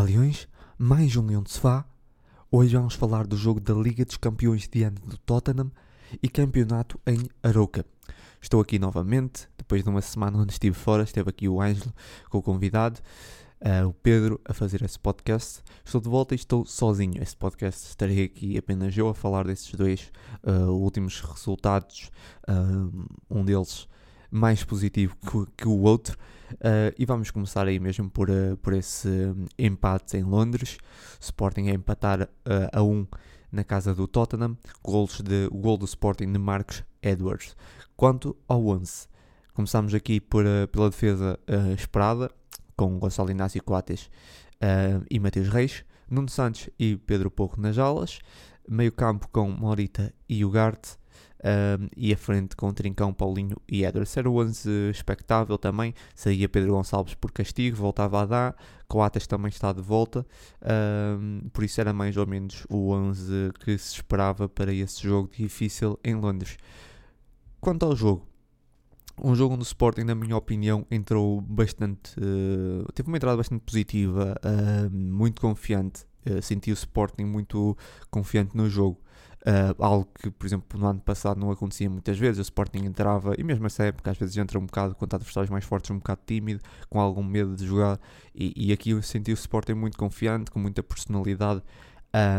Olá Leões, mais um Leão de Sofá. Hoje vamos falar do jogo da Liga dos Campeões diante do Tottenham e campeonato em Aroca. Estou aqui novamente, depois de uma semana onde estive fora, esteve aqui o Ângelo com o convidado, uh, o Pedro, a fazer esse podcast. Estou de volta e estou sozinho. Esse podcast estarei aqui apenas eu a falar desses dois uh, últimos resultados, uh, um deles mais positivo que, que o outro. Uh, e vamos começar aí mesmo por, uh, por esse um, empate em Londres. Sporting a empatar uh, a 1 um na casa do Tottenham. Golos de, o gol do Sporting de Marcos Edwards. Quanto ao 11, começamos aqui por, pela defesa esperada, com Gonçalo Inácio Coates e Matheus Reis. Nuno Santos e Pedro Porro nas alas. Meio campo com Morita e Ugarte um, e a frente com Trincão, Paulinho e Edwards. Era o 11 expectável também, saía Pedro Gonçalves por castigo, voltava a dar, Coates também está de volta, um, por isso era mais ou menos o 11 que se esperava para esse jogo difícil em Londres. Quanto ao jogo, um jogo onde o Sporting, na minha opinião, entrou bastante. Uh, teve uma entrada bastante positiva, uh, muito confiante. Uh, senti o Sporting muito confiante no jogo. Uh, algo que, por exemplo, no ano passado não acontecia muitas vezes. O Sporting entrava, e mesmo essa época, às vezes entra um bocado contra adversários mais fortes, um bocado tímido, com algum medo de jogar. E, e aqui eu senti o Sporting muito confiante, com muita personalidade.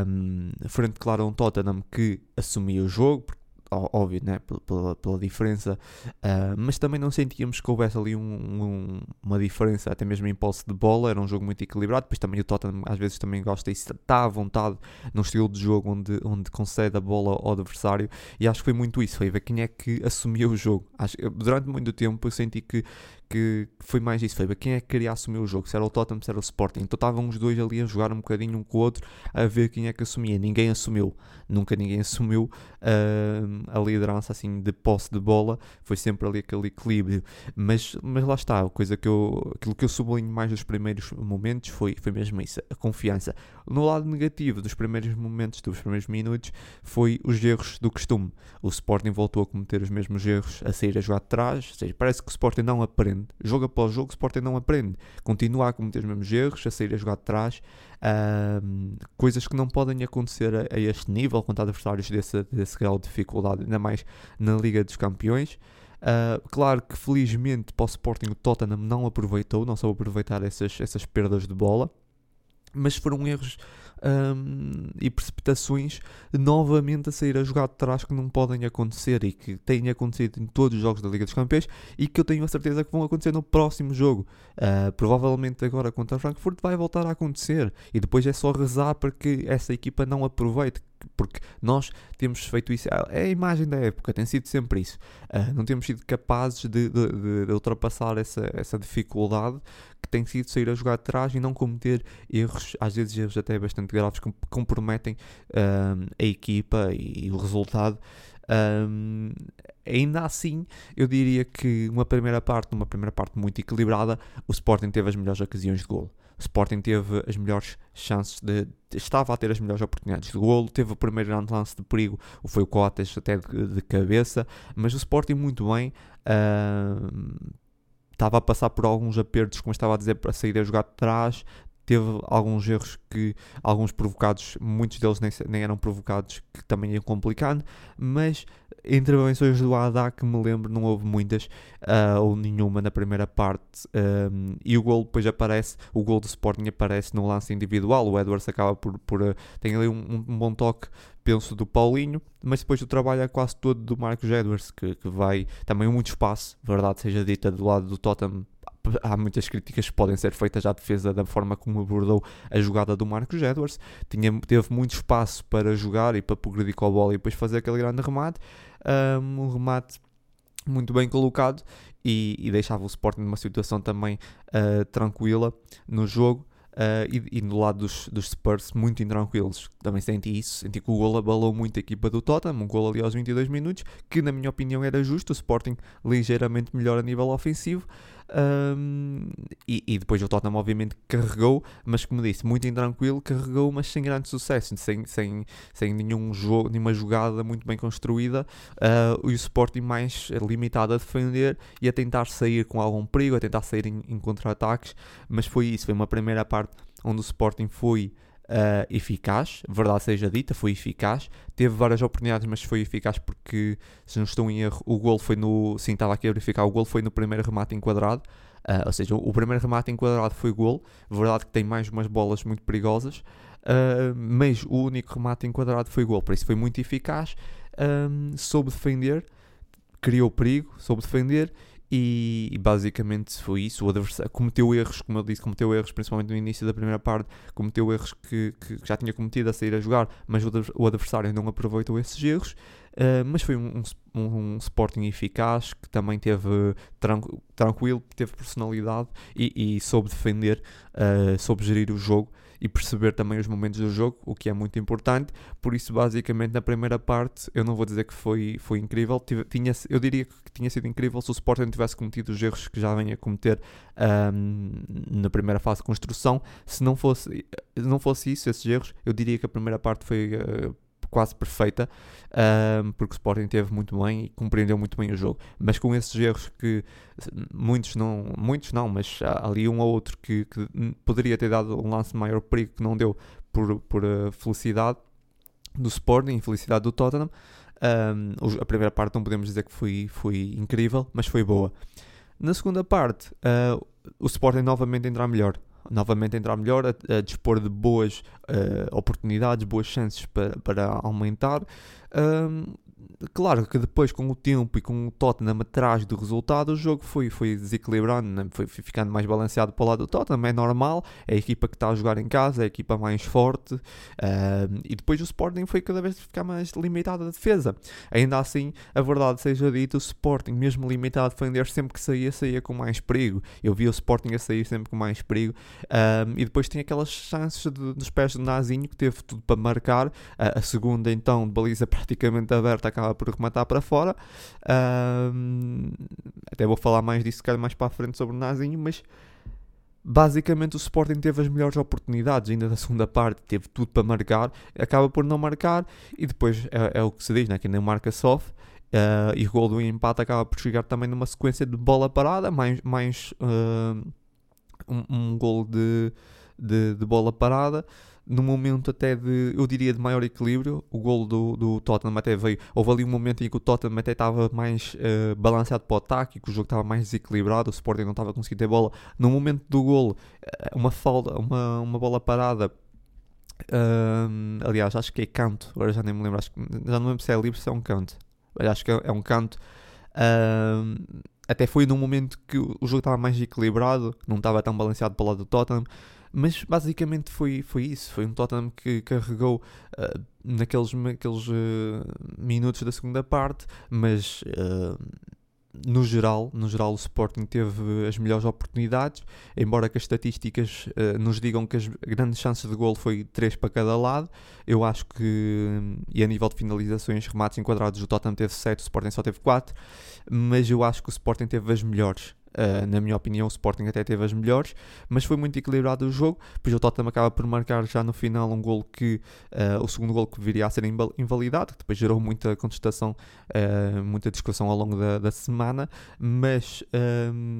Um, frente, claro, a um Tottenham que assumia o jogo, porque óbvio, né? pela, pela diferença, uh, mas também não sentíamos que houvesse ali um, um, uma diferença, até mesmo em posse de bola, era um jogo muito equilibrado, depois também o Tottenham às vezes também gosta e está à vontade num estilo de jogo onde, onde concede a bola ao adversário, e acho que foi muito isso, foi ver quem é que assumiu o jogo. Acho, durante muito tempo eu senti que, que foi mais isso, foi quem é que queria assumir o jogo, se era o Tottenham, se era o Sporting. Então estavam os dois ali a jogar um bocadinho um com o outro, a ver quem é que assumia. Ninguém assumiu, nunca ninguém assumiu uh, a liderança assim de posse de bola, foi sempre ali aquele equilíbrio. Mas, mas lá está, a coisa que eu, aquilo que eu sublinho mais dos primeiros momentos foi, foi mesmo isso, a confiança. No lado negativo dos primeiros momentos, dos primeiros minutos, foi os erros do costume. O Sporting voltou a cometer os mesmos erros, a sair a jogar de trás, ou seja, parece que o Sporting não aprende aprende. Jogo após jogo, o Sporting não aprende. Continua a cometer os mesmos erros, a sair a jogar de trás. Coisas que não podem acontecer a, a, este nível contra adversários desse, desse grau de dificuldade, ainda mais na Liga dos Campeões. Uh, claro que felizmente para o Sporting o Tottenham não aproveitou, não soube aproveitar essas, essas perdas de bola, mas foram erros um, e precipitações novamente a sair a jogar de trás que não podem acontecer e que têm acontecido em todos os jogos da Liga dos Campeões e que eu tenho a certeza que vão acontecer no próximo jogo. Uh, provavelmente agora contra Frankfurt vai voltar a acontecer e depois é só rezar para que essa equipa não aproveite, porque nós temos feito isso, é a imagem da época, tem sido sempre isso. Uh, não temos sido capazes de, de, de, ultrapassar essa, essa dificuldade que tem sido sair a jogar atrás e não cometer erros, às vezes erros até bastante graves, que comprometem uh, a equipa e, e o resultado. Um, ainda assim, eu diria que uma primeira parte, uma primeira parte muito equilibrada, o Sporting teve as melhores ocasiões de gol. Sporting teve as melhores chances de, estava a ter as melhores oportunidades de golo, teve o primeiro grande lance de perigo, foi o Coates até de, de cabeça, mas o Sporting muito bem. Uh, estava a passar por alguns apertos, como estava a dizer, para sair a jogar de trás, teve alguns erros que, alguns provocados, muitos deles nem, nem eram provocados, que também iam complicando, mas intervenções do Haddad que me lembro não houve muitas uh, ou nenhuma na primeira parte um, e o gol depois aparece o gol do Sporting aparece no lance individual o Edwards acaba por, por uh, tem ali um, um, bom toque penso do Paulinho mas depois o trabalho é quase todo do Marcos Edwards que, que vai também muito espaço verdade seja dita do lado do Tottenham há muitas críticas que podem ser feitas à defesa da forma como abordou a jogada do Marcos Edwards. Tinha, teve muito espaço para jogar e para progredir com a bola e depois fazer aquele grande remate. Um, remate muito bem colocado e, e, deixava o Sporting numa situação também uh, tranquila no jogo. Uh, e, e, no lado dos, dos Spurs, muito intranquilos. Também senti isso. Senti que o gol abalou muito a equipa do Tottenham. Um gol ali aos 22 minutos, que na minha opinião era justo. O Sporting ligeiramente melhor a nível ofensivo. Um, e, e, depois o Tottenham obviamente carregou, mas como disse, muito intranquilo, carregou, mas sem grande sucesso, sem, sem, sem nenhum jogo, nenhuma jogada muito bem construída, uh, e o Sporting mais limitado a defender e a tentar sair com algum perigo, a tentar sair em, em contra-ataques, mas foi isso, foi uma primeira parte onde o Sporting foi uh, eficaz, verdade seja dita, foi eficaz. Teve várias oportunidades, mas foi eficaz porque, se não estou em erro, o gol foi no. Sim, estava aqui a verificar, o gol foi no primeiro remate enquadrado. Uh, ou seja, o primeiro remate enquadrado foi gol. Verdade que tem mais umas bolas muito perigosas. Uh, mas o único remate enquadrado foi gol. Por isso foi muito eficaz. Um, soube defender, criou perigo, soube defender e, basicamente foi isso. O adversário cometeu erros, como eu disse, cometeu erros, principalmente no início da primeira parte, cometeu erros que, que já tinha cometido a sair a jogar, mas o, o adversário não aproveitou esses erros. Uh, mas foi um, um, um, Sporting eficaz que também teve tranquilo, teve personalidade e, e soube defender, uh, soube gerir o jogo e perceber também os momentos do jogo, o que é muito importante. Por isso, basicamente, na primeira parte, eu não vou dizer que foi, foi incrível. tinha, eu diria que tinha sido incrível se o Sporting tivesse cometido os erros que já vem a cometer um, na primeira fase de construção. Se não fosse, não fosse isso, esses erros, eu diria que a primeira parte foi. Uh, quase perfeita, um, porque o Sporting teve muito bem e compreendeu muito bem o jogo. Mas com esses erros que muitos não, muitos não, mas ali um ou outro que, que poderia ter dado um lance maior perigo que não deu por, por uh, felicidade do Sporting, felicidade do Tottenham. Um, a primeira parte não podemos dizer que foi, foi incrível, mas foi boa. Na segunda parte, uh, o Sporting novamente entrar melhor novamente entrar melhor, a, a dispor de boas uh, oportunidades, boas chances para, para aumentar. Um, claro que depois, com o tempo e com o Tottenham atrás do resultado, o jogo foi, foi desequilibrando, né? foi, ficando mais balanceado para o lado do Tottenham. É normal, é a equipa que está a jogar em casa, é a equipa mais forte. e depois o Sporting foi cada vez ficar mais limitado a defesa. Ainda assim, a verdade seja dita, o Sporting, mesmo limitado a defender, sempre que saía, saía com mais perigo. Eu vi o Sporting a sair sempre com mais perigo. e depois tinha aquelas chances de, dos pés do Nazinho, que teve tudo para marcar. a segunda, então, de baliza praticamente aberta, acaba acaba por rematar para fora. Um, até vou falar mais disso mais para a frente sobre o Nazinho, mas basicamente o Sporting teve as melhores oportunidades ainda da segunda parte, teve tudo para marcar, acaba por não marcar e depois é, é o que se diz, né? que nem marca sofre. Uh, e o gol do empate acaba por chegar também numa sequência de bola parada, mais, mais uh, um, um gol de, de, de bola parada num momento até de, eu diria, de maior equilíbrio. O gol do, do Tottenham até veio. Houve ali um momento em que o Tottenham até estava mais uh, balanceado para o ataque, que o jogo estava mais desequilibrado, o Sporting não estava conseguindo ter bola. No momento do gol, eh, uma falta, uma, uma bola parada. Uh, aliás, acho que é canto, agora já nem me lembro, acho que, já não lembro se é livre se é um canto. Acho que é, é um canto. Uh, até foi num momento que o jogo estava mais equilibrado, não estava tão balanceado para o lado do Tottenham. Mas basicamente foi, foi isso. Foi um Tottenham que carregou uh, naqueles, naqueles uh, minutos da segunda parte, mas uh, no geral, no geral o Sporting teve as melhores oportunidades, embora que as estatísticas uh, nos digam que as grandes chances de gol foi 3 para cada lado, eu acho que, e a nível de finalizações, remates enquadrados, o Tottenham teve 7, o Sporting só teve 4, mas eu acho que o Sporting teve as melhores. Uh, na minha opinião, o Sporting até teve as melhores, mas foi muito equilibrado o jogo. Pois o Tottenham acaba por marcar já no final um gol que, uh, o segundo gol que viria a ser invalidado, que depois gerou muita contestação, uh, muita discussão ao longo da, da semana. Mas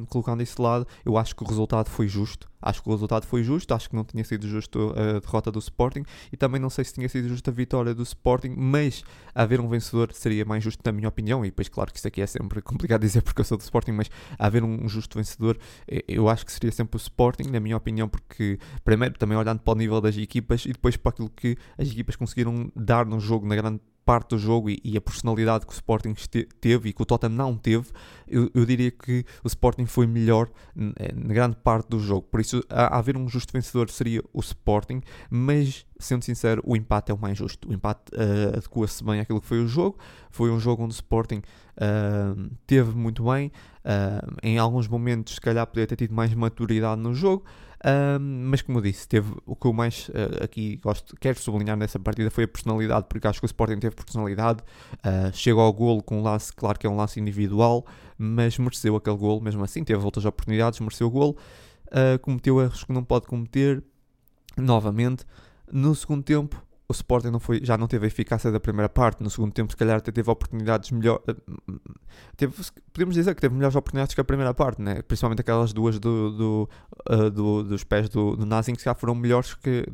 colocando isso de lado, eu acho que o resultado foi justo. Acho que o resultado foi justo, acho que não tinha sido justo a derrota do Sporting e também não sei se tinha sido justa a vitória do Sporting, mas haver um vencedor seria mais justo, na minha opinião. E depois, claro que isso aqui é sempre complicado dizer porque eu sou do Sporting, mas haver um justo vencedor, eu acho que seria sempre o Sporting, na minha opinião, porque, primeiro, também olhando para o nível das equipas e depois para aquilo que as equipas conseguiram dar no jogo, na grande parte do jogo e, e, a personalidade que o Sporting teve e que o Tottenham não teve, eu, eu diria que o Sporting foi melhor eh, na grande parte do jogo. Por isso, a, a haver um justo vencedor seria o Sporting, mas sendo sincero, o empate é o mais justo. O empate uh, adequa-se bem àquilo que foi o jogo. Foi um jogo onde o Sporting uh, teve muito bem. Uh, em alguns momentos, se calhar, poderia ter tido mais maturidade no jogo. Uh, mas, como eu disse, teve o que eu mais aqui gosto, quero sublinhar nessa partida foi a personalidade, porque acho que o Sporting teve personalidade. chega ao golo com um lance, claro que é um lance individual, mas mereceu aquele golo mesmo assim. Teve outras oportunidades, mereceu o golo. cometeu erros que não pode cometer novamente. No segundo tempo, o Sporting não foi, já não teve a eficácia da primeira parte. No segundo tempo, se calhar, até teve oportunidades melhor. Eh, teve, podemos dizer que teve melhores oportunidades que a primeira parte, né? principalmente aquelas duas do, do, uh, do dos pés do, do Nazing, que já foram melhores que,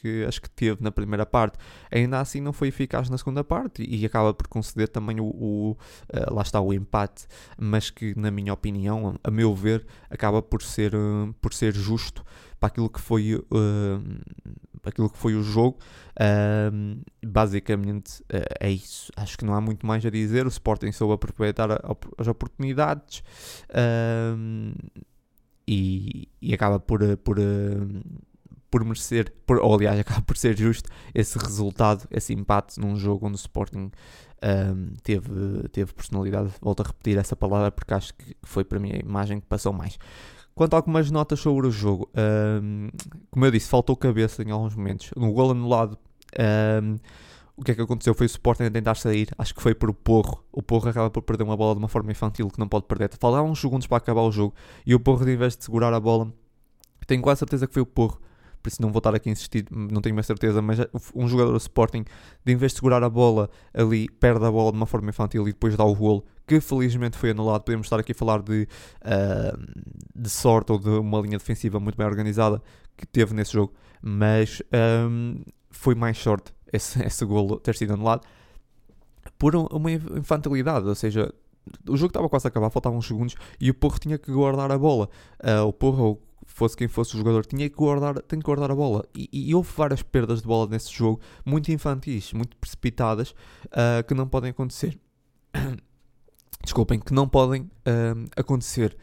que as que teve na primeira parte. Ainda assim, não foi eficaz na segunda parte e, acaba por conceder também o, o uh, lá está o empate, mas que, na minha opinião, a meu ver, acaba por ser, uh, por ser justo para aquilo que foi, uh, aquilo que foi o jogo. Basicamente uh, é isso. Acho que não há muito mais a dizer. O Sporting soube aproveitar as oportunidades e, e, acaba por, por, por merecer, por, ou aliás, acaba por ser justo esse resultado, esse empate num jogo onde o Sporting um, teve, teve personalidade. Volto a repetir essa palavra porque acho que foi para mim a imagem que passou mais. Quanto a algumas notas sobre o jogo, um, como eu disse, faltou cabeça em alguns momentos. No gol anulado, um, o que é que aconteceu? Foi o Sporting a tentar sair, acho que foi por o Porro. O Porro acaba por perder uma bola de uma forma infantil que não pode perder. Faltavam uns segundos para acabar o jogo e o Porro, em vez de segurar a bola, tenho quase certeza que foi o Porro por isso não vou estar aqui a insistir, não tenho mais certeza, mas um jogador do Sporting, de em vez de segurar a bola ali, perde a bola de uma forma infantil e depois dá o golo, que felizmente foi anulado. Podemos estar aqui a falar de, uh, de sorte ou de uma linha defensiva muito bem organizada que teve nesse jogo, mas um, foi mais sorte esse, esse golo ter sido anulado por uma infantilidade, ou seja, o jogo estava quase a acabar, faltavam uns segundos e o Porro tinha que guardar a bola. Uh, o Porro, fosse quem fosse o jogador, tinha que guardar, tem que guardar a bola. E, e houve várias perdas de bola nesse jogo, muito infantis, muito precipitadas, uh, que não podem acontecer. Desculpem, que não podem uh, acontecer.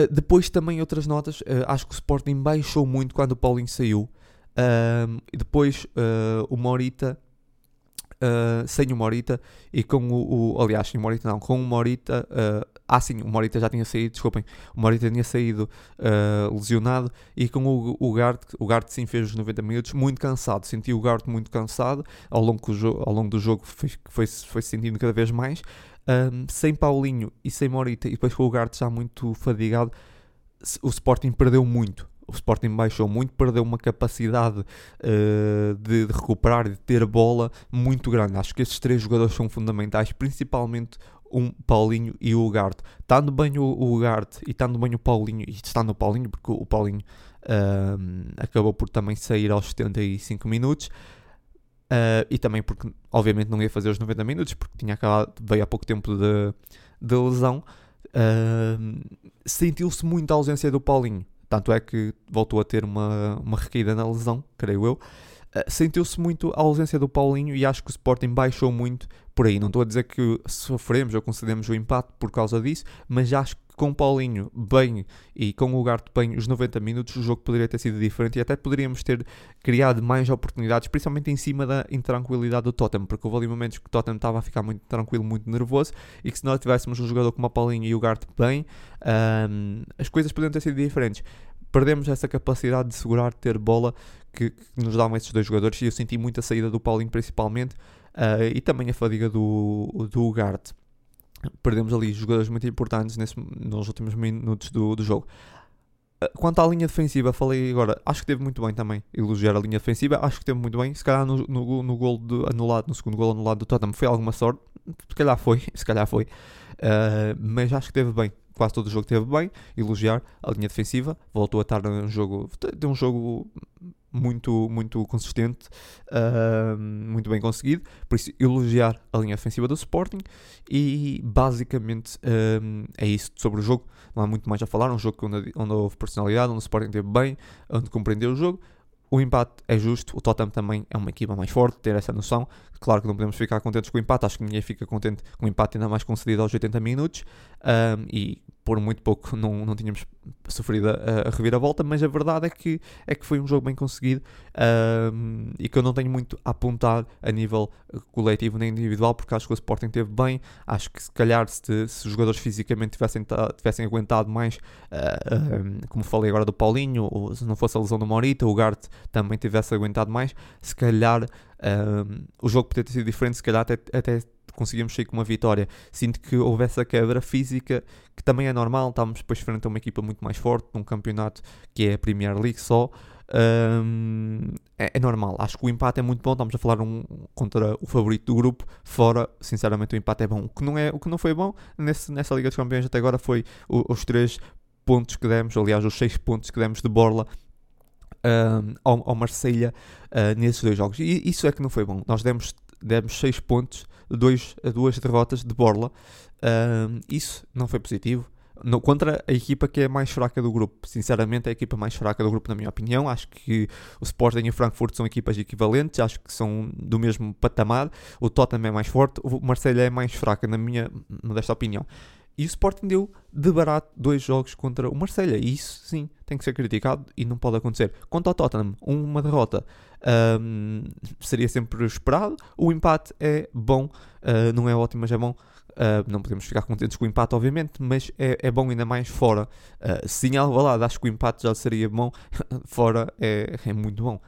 Uh, depois também outras notas, acho que o Sporting baixou muito quando o Paulinho saiu. e depois o Morita uh, sem o Morita e com o, o, Aliás, sem o Morita não, com o Morita. Uh, ah, sim, o Morita já tinha saído, desculpem. O Morita tinha saído uh, lesionado e com o, o Gart, o Gart sim fez os 90 minutos muito cansado. Senti o Gart muito cansado ao longo ao longo do jogo foi, foi, foi sentindo cada vez mais. Um, sem Paulinho e sem Morita e depois com o Gart já muito fadigado, o Sporting perdeu muito o Sporting baixou muito, perdeu uma capacidade uh, de, de, recuperar, de ter bola muito grande. Acho que esses três jogadores são fundamentais, principalmente um Paulinho e o Ugarte. Estando bem o, o Ugarte e estando bem o Paulinho, e estando o Paulinho, porque o Paulinho uh, acabou por também sair aos 75 minutos. Uh, e também porque, obviamente, não ia fazer os 90 minutos, porque tinha acabado, veio há pouco tempo de, de lesão. Sentiu-se muito a ausência do Paulinho. Tanto é que voltou a ter uma, uma recaída na lesão, creio eu. Uh, Sentiu-se muito a ausência do Paulinho e acho que o Sporting baixou muito por aí. Não estou a dizer que sofremos ou concedemos o empate por causa disso, mas acho que com o Paulinho bem e com o Ugarte bem os 90 minutos, o jogo poderia ter sido diferente e até poderíamos ter criado mais oportunidades, principalmente em cima da intranquilidade do Tottenham, porque houve ali momentos que o Tottenham estava a ficar muito tranquilo, muito nervoso e que se nós tivéssemos um jogador como o Paulinho e o Ugarte bem, um, as coisas poderiam ter sido diferentes perdemos essa capacidade de segurar, de ter bola que, que, nos davam esses dois jogadores e eu senti muito a saída do Paulinho principalmente uh, e também a fadiga do, do perdemos ali jogadores muito importantes nesse, nos últimos minutos do, do jogo. Ah, quanto à linha defensiva, falei agora, acho que teve muito bem também elogiar a linha defensiva, acho que teve muito bem. Se calhar no, no, no gol anulado, no segundo gol anulado do Tottenham, foi alguma sorte, se calhar foi, se calhar foi, uh, mas acho que teve bem. Quase todo o jogo teve bem, elogiar a linha defensiva, voltou a estar num jogo, de um jogo muito, muito consistente, uh, muito bem conseguido. Por isso, elogiar a linha defensiva do Sporting. E basicamente é isso sobre o jogo. Não há muito mais a falar. Um jogo onde, onde houve personalidade, onde o Sporting teve bem, onde compreendeu o jogo. O empate é justo, o Tottenham também é uma equipa mais forte, ter essa noção. Claro que não podemos ficar contentes com o empate, acho que ninguém fica contente com o empate ainda mais concedido aos 80 minutos. Um, e por muito pouco não, não tínhamos sofrido a, a reviravolta, mas a verdade é que, é que foi um jogo bem conseguido um, e que eu não tenho muito a apontar a nível coletivo nem individual, porque acho que o Sporting teve bem. Acho que se calhar se, se os jogadores fisicamente tivessem, tivessem aguentado mais, uh, um, como falei agora do Paulinho, ou se não fosse a lesão do Morita, o Gart também tivesse aguentado mais, se calhar um, o jogo poderia ter sido diferente, se calhar até, até conseguimos sair com uma vitória. Sinto que houve essa quebra física, que também é normal, estávamos depois frente a uma equipa muito mais forte, num campeonato que é a Premier League só. Um, é, é, normal, acho que o empate é muito bom. Estamos a falar um, contra o favorito do grupo. Fora, sinceramente, o empate é bom. O que não, é, o que não foi bom nesse, nessa Liga dos Campeões até agora foi o, os três pontos que demos, aliás, os seis pontos que demos de borla um, ao, ao Marselha uh, nesses dois jogos. E isso é que não foi bom. Nós demos, demos seis pontos, dois, duas derrotas de borla. Isso não foi positivo no, contra a equipa que é mais fraca do grupo. Sinceramente, é a equipa mais fraca do grupo, na minha opinião. Acho que o Sporting e o Frankfurt são equipas equivalentes, acho que são do mesmo patamar. O Tottenham é mais forte, o Marseille é mais fraca, na minha modesta opinião. E o Sporting deu de barato dois jogos contra o Marselha. E isso, sim, tem que ser criticado e não pode acontecer. Quanto ao Tottenham, uma derrota um, seria sempre esperado. O empate é bom, uh, não é ótimo, mas é bom. Uh, não podemos ficar contentes com o empate, obviamente, mas é, é bom ainda mais fora. Uh, se em Alvalade acho que o empate já seria bom, fora é, é muito bom.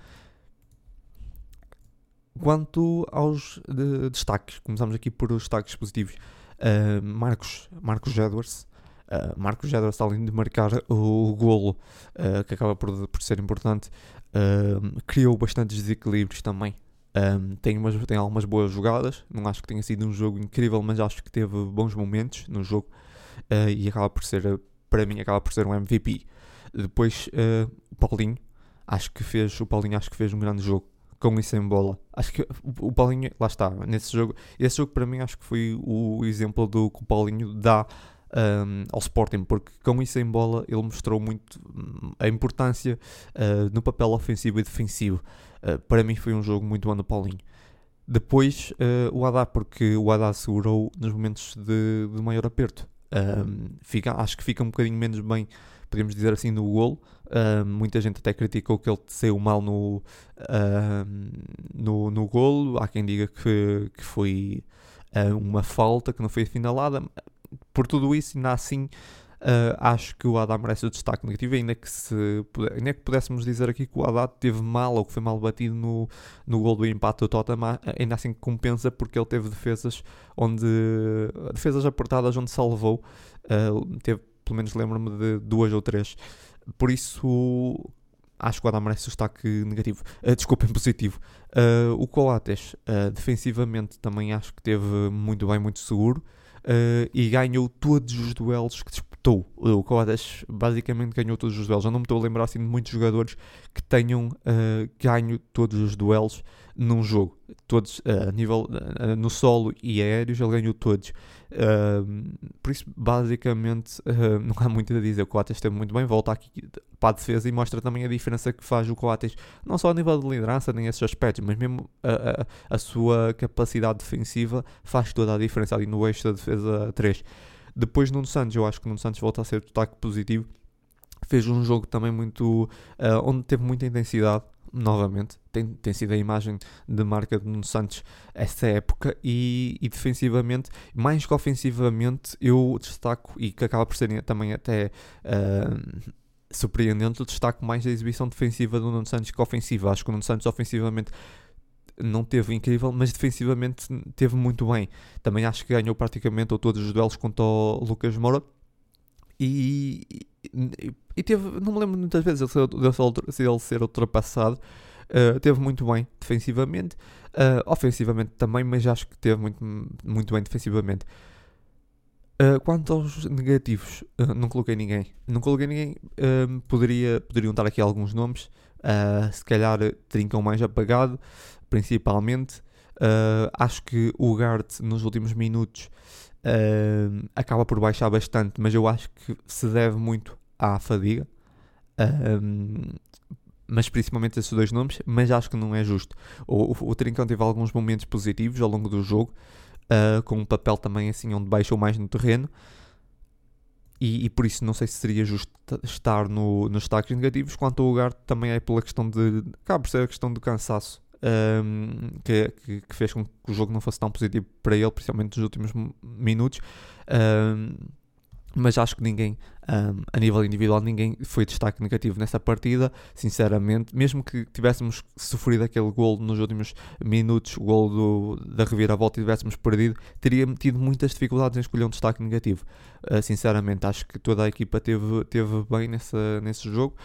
Quanto aos de, destaques, começamos aqui por os destaques positivos. Uh, Marcos, Marcos Edwards. Uh, Marcos Edwards, além de marcar o, o golo, uh, que acaba por, por ser importante, criou bastantes desequilíbrios também. Um, tem, umas, tem algumas boas jogadas. Não acho que tenha sido um jogo incrível, mas acho que teve bons momentos no jogo e acaba por ser, para mim, acaba por ser um MVP. Depois, o Paulinho, acho que fez, o Paulinho acho que fez um grande jogo com e sem bola. Acho que o Paulinho, lá está, nesse jogo, esse jogo para mim acho que foi o exemplo do que o Paulinho dá um, ao Sporting, porque com e sem bola ele mostrou muito hum, a importância uh, no papel ofensivo e defensivo. Uh, para mim foi um jogo muito bom do Paulinho. Depois uh, o Haddad, porque o Haddad segurou nos momentos de, de maior aperto. Um, fica, acho que fica um bocadinho menos bem podemos dizer assim, no golo. Uh, muita gente até criticou que ele saiu mal no, uh, no, no golo. Há quem diga que, que foi uma falta, que não foi assinalada. Por tudo isso, ainda assim, acho que o Haddad merece o destaque negativo. Ainda que, se, ainda que pudéssemos dizer aqui que o Haddad teve mal ou que foi mal batido no, no gol do empate do Tottenham, ainda assim compensa porque ele teve defesas onde defesas apertadas onde salvou. teve pelo menos lembro-me de duas ou três. Por isso, acho que o Adam merece o destaque negativo. Uh, desculpem, positivo. Uh, o Coates, uh, defensivamente, também acho que teve muito bem, muito seguro. Uh, e ganhou todos os duelos que disputou. O Coates basicamente ganhou todos os duelos. Eu não me estou a lembrar assim, de muitos jogadores que tenham ganho todos os duelos num jogo. Todos a nível no solo e aéreos, ele ganhou todos. Uh, por isso, basicamente, uh, não há muito a dizer. O Coates esteve muito bem, volta aqui para a defesa e mostra também a diferença que faz o Coates, não só a nível de liderança, nem esses aspectos, mas mesmo a, a, a sua capacidade defensiva faz toda a diferença ali no eixo da defesa 3. Depois, Nuno Santos, eu acho que Nuno Santos volta a ser destaque positivo. Fez um jogo também muito. Uh, onde teve muita intensidade novamente, tem, tem sido a imagem de marca de Nuno Santos essa época e, e, defensivamente, mais que ofensivamente, eu destaco, e que acaba por ser também até uh, surpreendente, destaco mais a exibição defensiva do Nuno Santos que ofensiva. Acho que o Nuno Santos ofensivamente não teve incrível, mas defensivamente teve muito bem. Também acho que ganhou praticamente todos os duelos contra o Lucas Moura. E, e, e teve, não me lembro muitas vezes se ele ser ultrapassado. Uh, teve muito bem defensivamente, uh, ofensivamente também, mas acho que teve muito, muito bem defensivamente. Uh, quanto aos negativos, não coloquei ninguém. Não coloquei ninguém. poderia, poderiam estar aqui alguns nomes. se calhar Trincão mais apagado, principalmente. acho que o Gart nos últimos minutos uh, acaba por baixar bastante, mas eu acho que se deve muito à fadiga. Uh, mas principalmente esses dois nomes, mas acho que não é justo. O, o, o Trincão teve alguns momentos positivos ao longo do jogo, uh, com um papel também assim onde baixou mais no terreno, e, e, por isso não sei se seria justo estar no, nos destaques negativos, quanto ao lugar também é pela questão de. por ser a questão do cansaço um, que, que, que, fez com que o jogo não fosse tão positivo para ele, principalmente nos últimos minutos. Um, mas acho que ninguém, um, a nível individual, ninguém foi destaque negativo nessa partida, sinceramente, mesmo que tivéssemos sofrido aquele gol nos últimos minutos, o gol da reviravolta e tivéssemos perdido, teria tido muitas dificuldades em escolher um destaque negativo. Uh, sinceramente, acho que toda a equipa teve, teve bem nessa, nesse jogo,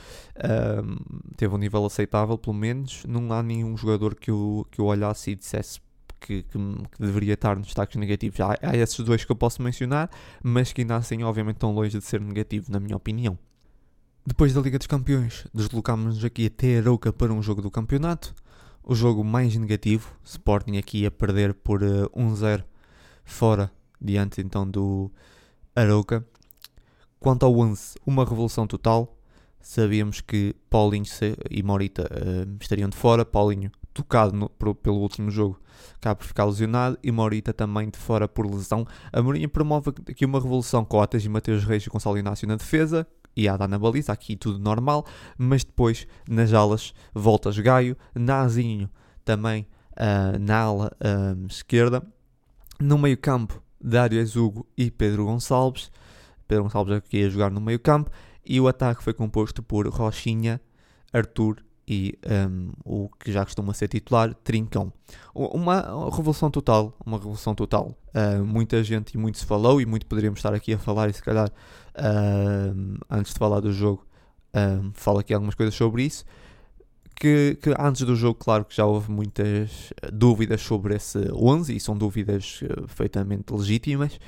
teve um nível aceitável, pelo menos, não há nenhum jogador que eu, que eu olhasse e dissesse que, que, que, deveria estar nos destaques negativos. Há, há esses dois que eu posso mencionar, mas que ainda assim, obviamente, estão longe de ser negativo, na minha opinião. Depois da Liga dos Campeões, deslocámos-nos aqui até Arouca para um jogo do campeonato. O jogo mais negativo, Sporting aqui a perder por uh, eh, 1-0 fora, diante então do Arouca. Quanto ao 11, uma revolução total. Sabíamos que Paulinho e Morita uh, estariam de fora. Paulinho tocado no, pelo último jogo, acaba por ficar lesionado e Morita também de fora por lesão. A Mourinho promove aqui uma revolução com Otas e Mateus Reis e Gonçalo Inácio na defesa e a na baliza, aqui tudo normal, mas depois nas alas voltas Gaio, Nazinho também uh, na ala uh, esquerda, no meio campo Dário Azugo e Pedro Gonçalves, Pedro Gonçalves aqui a jogar no meio campo, e o ataque foi composto por Rochinha, Arthur e um, o que já costuma ser titular, Trincão. Uma revolução total, uma revolução total. Uh, muita gente e muito se falou, e muito poderíamos estar aqui a falar, e se calhar uh, antes de falar do jogo, uh, falo aqui algumas coisas sobre isso. Que, que, antes do jogo, claro que já houve muitas dúvidas sobre esse 11, e são dúvidas perfeitamente legítimas.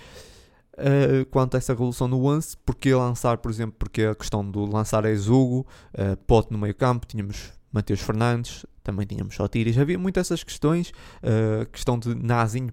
Uh, quanto a essa revolução no Once, porque lançar, por exemplo, porque a questão do lançar é Zugo, uh, Pote no meio campo, tínhamos Mateus Fernandes, também tínhamos Sotiris, havia muitas essas questões, a uh, questão de Nazinho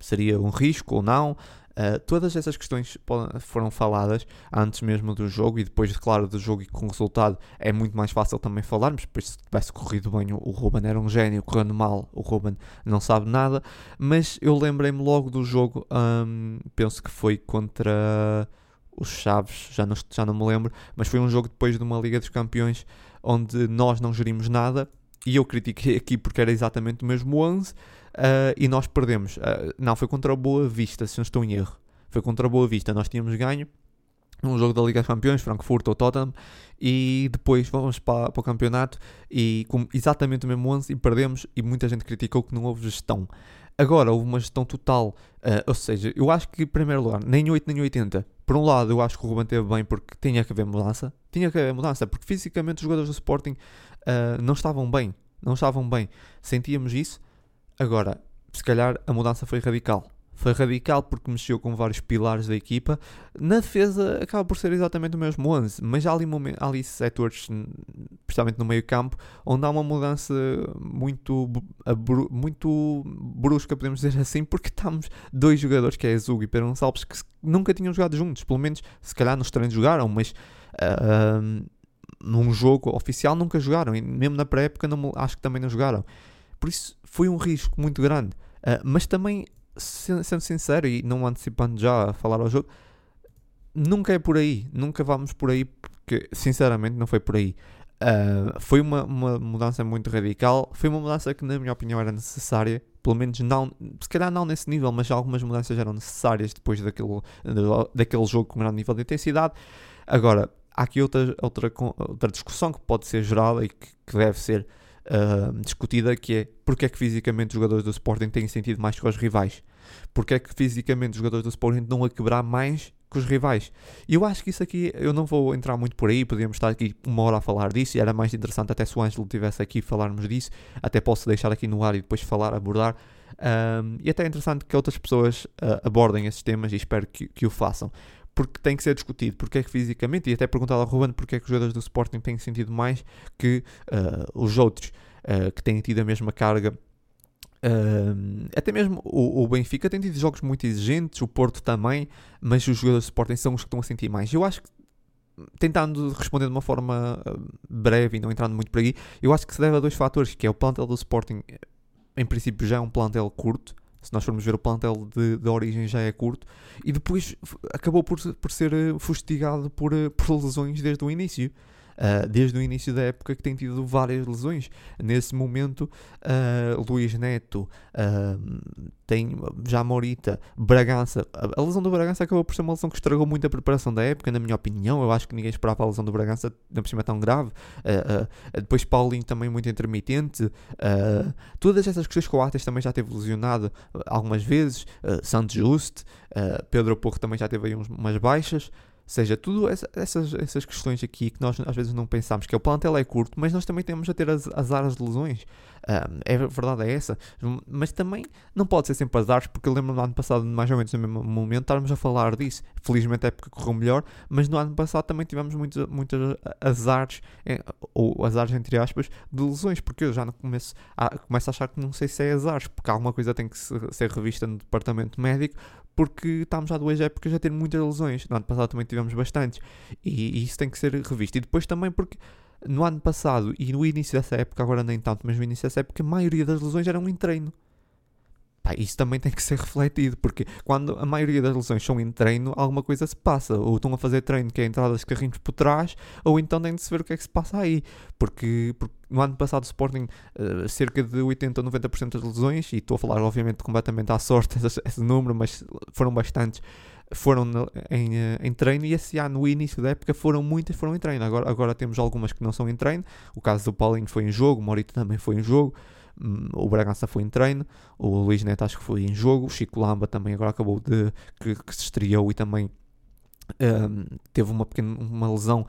seria um risco ou não, Uh, todas essas questões foram faladas antes mesmo do jogo e depois, claro, do jogo e com o resultado é muito mais fácil também falarmos. Depois, se tivesse corrido bem, o Ruben era um gênio, correndo mal, o Ruben não sabe nada. Mas eu lembrei-me logo do jogo, um, penso que foi contra os Chaves, já não, já não me lembro, mas foi um jogo depois de uma Liga dos Campeões onde nós não gerimos nada e eu critiquei aqui porque era exatamente o mesmo 11 uh, e nós perdemos. Uh, não, foi contra a Boa Vista, se não estou em erro. Foi contra a Boa Vista, nós tínhamos ganho um jogo da Liga dos Campeões, Frankfurt ou Tottenham, e depois vamos para, para o campeonato e com exatamente o mesmo 11 e perdemos e muita gente criticou que não houve gestão. Agora houve uma gestão total, uh, ou seja, eu acho que em primeiro lugar, nem 8 nem 80. Por um lado, eu acho que o Ruben teve bem porque tinha que haver mudança, tinha que haver mudança, porque fisicamente os jogadores do Sporting uh, não estavam bem, não estavam bem, sentíamos isso, Agora, se calhar a mudança foi radical. Foi radical porque mexeu com vários pilares da equipa. Na defesa acaba por ser exatamente o mesmo 11, mas há ali, há ali setores, principalmente no meio campo, onde há uma mudança muito, muito brusca, podemos dizer assim, porque estamos dois jogadores, que é Zugo e Pedro Gonçalves, que nunca tinham jogado juntos. Pelo menos, se calhar nos treinos jogaram, mas... Uh, num jogo oficial nunca jogaram, e mesmo na pré-época acho que também não jogaram. Por isso foi um risco muito grande. Uh, mas também, sendo sincero e não antecipando já a falar ao jogo, nunca é por aí. Nunca vamos por aí, porque sinceramente não foi por aí. Uh, foi uma, uma mudança muito radical. Foi uma mudança que, na minha opinião, era necessária. Pelo menos, não, se calhar não nesse nível, mas algumas mudanças eram necessárias depois daquele, daquele jogo com grande nível de intensidade. Agora, há aqui outra, outra, outra discussão que pode ser gerada e que, que deve ser uh, discutida, que é porque é que fisicamente os jogadores do Sporting têm sentido mais que os rivais? Porque é que fisicamente os jogadores do Sporting estão a quebrar mais que os rivais? E eu acho que isso aqui, eu não vou entrar muito por aí, podíamos estar aqui uma hora a falar disso, e era mais interessante até se o Ângelo estivesse aqui falarmos disso, até posso deixar aqui no ar e depois falar, abordar. Um, e até é interessante que outras pessoas uh, abordem esses temas e espero que, que o façam porque tem que ser discutido, porque é que fisicamente, e até perguntado ao Ruben porque é que os jogadores do Sporting têm sentido mais que uh, os outros uh, que têm tido a mesma carga. Uh, até mesmo o, o, Benfica tem tido jogos muito exigentes, o Porto também, mas os jogadores do Sporting são os que estão a sentir mais. Eu acho que, tentando responder de uma forma breve e não entrando muito por aí, eu acho que se deve a dois fatores, que é o plantel do Sporting, em princípio já é um plantel curto, se nós formos ver o plantel de, de origem já é curto, e depois acabou por, por ser eh, fustigado por, eh, por lesões desde o início. Uh, desde o início da época que tem tido várias lesões. Nesse momento, uh, Luís Neto, uh, tem já Morita, Bragança. A, lesão do Bragança acabou por ser uma lesão que estragou muito a preparação da época, na minha opinião. Eu acho que ninguém esperava a lesão do Bragança, na por cima tão grave. depois Paulinho também muito intermitente. todas essas questões que o Ates também já teve lesionado algumas vezes. Santos Just, Pedro Porro também já teve aí umas baixas seja, tudo essa, essas, essas questões aqui que nós às vezes não pensamos, que é o plantel é curto, mas nós também temos a ter as, as áreas de lesões. Um, é verdade, é essa. Mas também não pode ser sempre azares, porque eu lembro no ano passado, mais ou menos no mesmo momento, estarmos a falar disso. Felizmente a época correu melhor, mas no ano passado também tivemos muitos, muitos azares, eh, ou azares entre aspas, de lesões, porque eu já começo a, começo a achar que não sei se é azares, porque alguma coisa tem que ser revista no departamento médico, porque estamos já duas épocas a ter muitas lesões. No ano passado também tivemos bastantes. E, e, isso tem que ser revisto. E depois também porque no ano passado e no início dessa época, agora nem tanto, mas no início dessa época, a maioria das lesões eram em treino. Pá, isso também tem que ser refletido, porque quando a maioria das lesões são em treino, alguma coisa se passa. Ou estão a fazer treino que é entradas de carrinhos por trás, ou então tem de se ver o que é que se passa aí. Porque, porque no ano passado o Sporting, uh, cerca de 80 ou 90% das lesões, e estou a falar obviamente completamente à sorte esse, esse número, mas foram bastantes, foram em, eh, em treino, e esse ano, no início da época, foram muitas, foram em treino. Agora, agora temos algumas que não são em treino. O caso do Paulinho foi em jogo, o Morito também foi em jogo. Hum, o Bragança foi em treino, o Luís Neto acho que foi em jogo, o Chico Lamba também agora acabou de que, que se estreou e também um, teve uma pequena uma lesão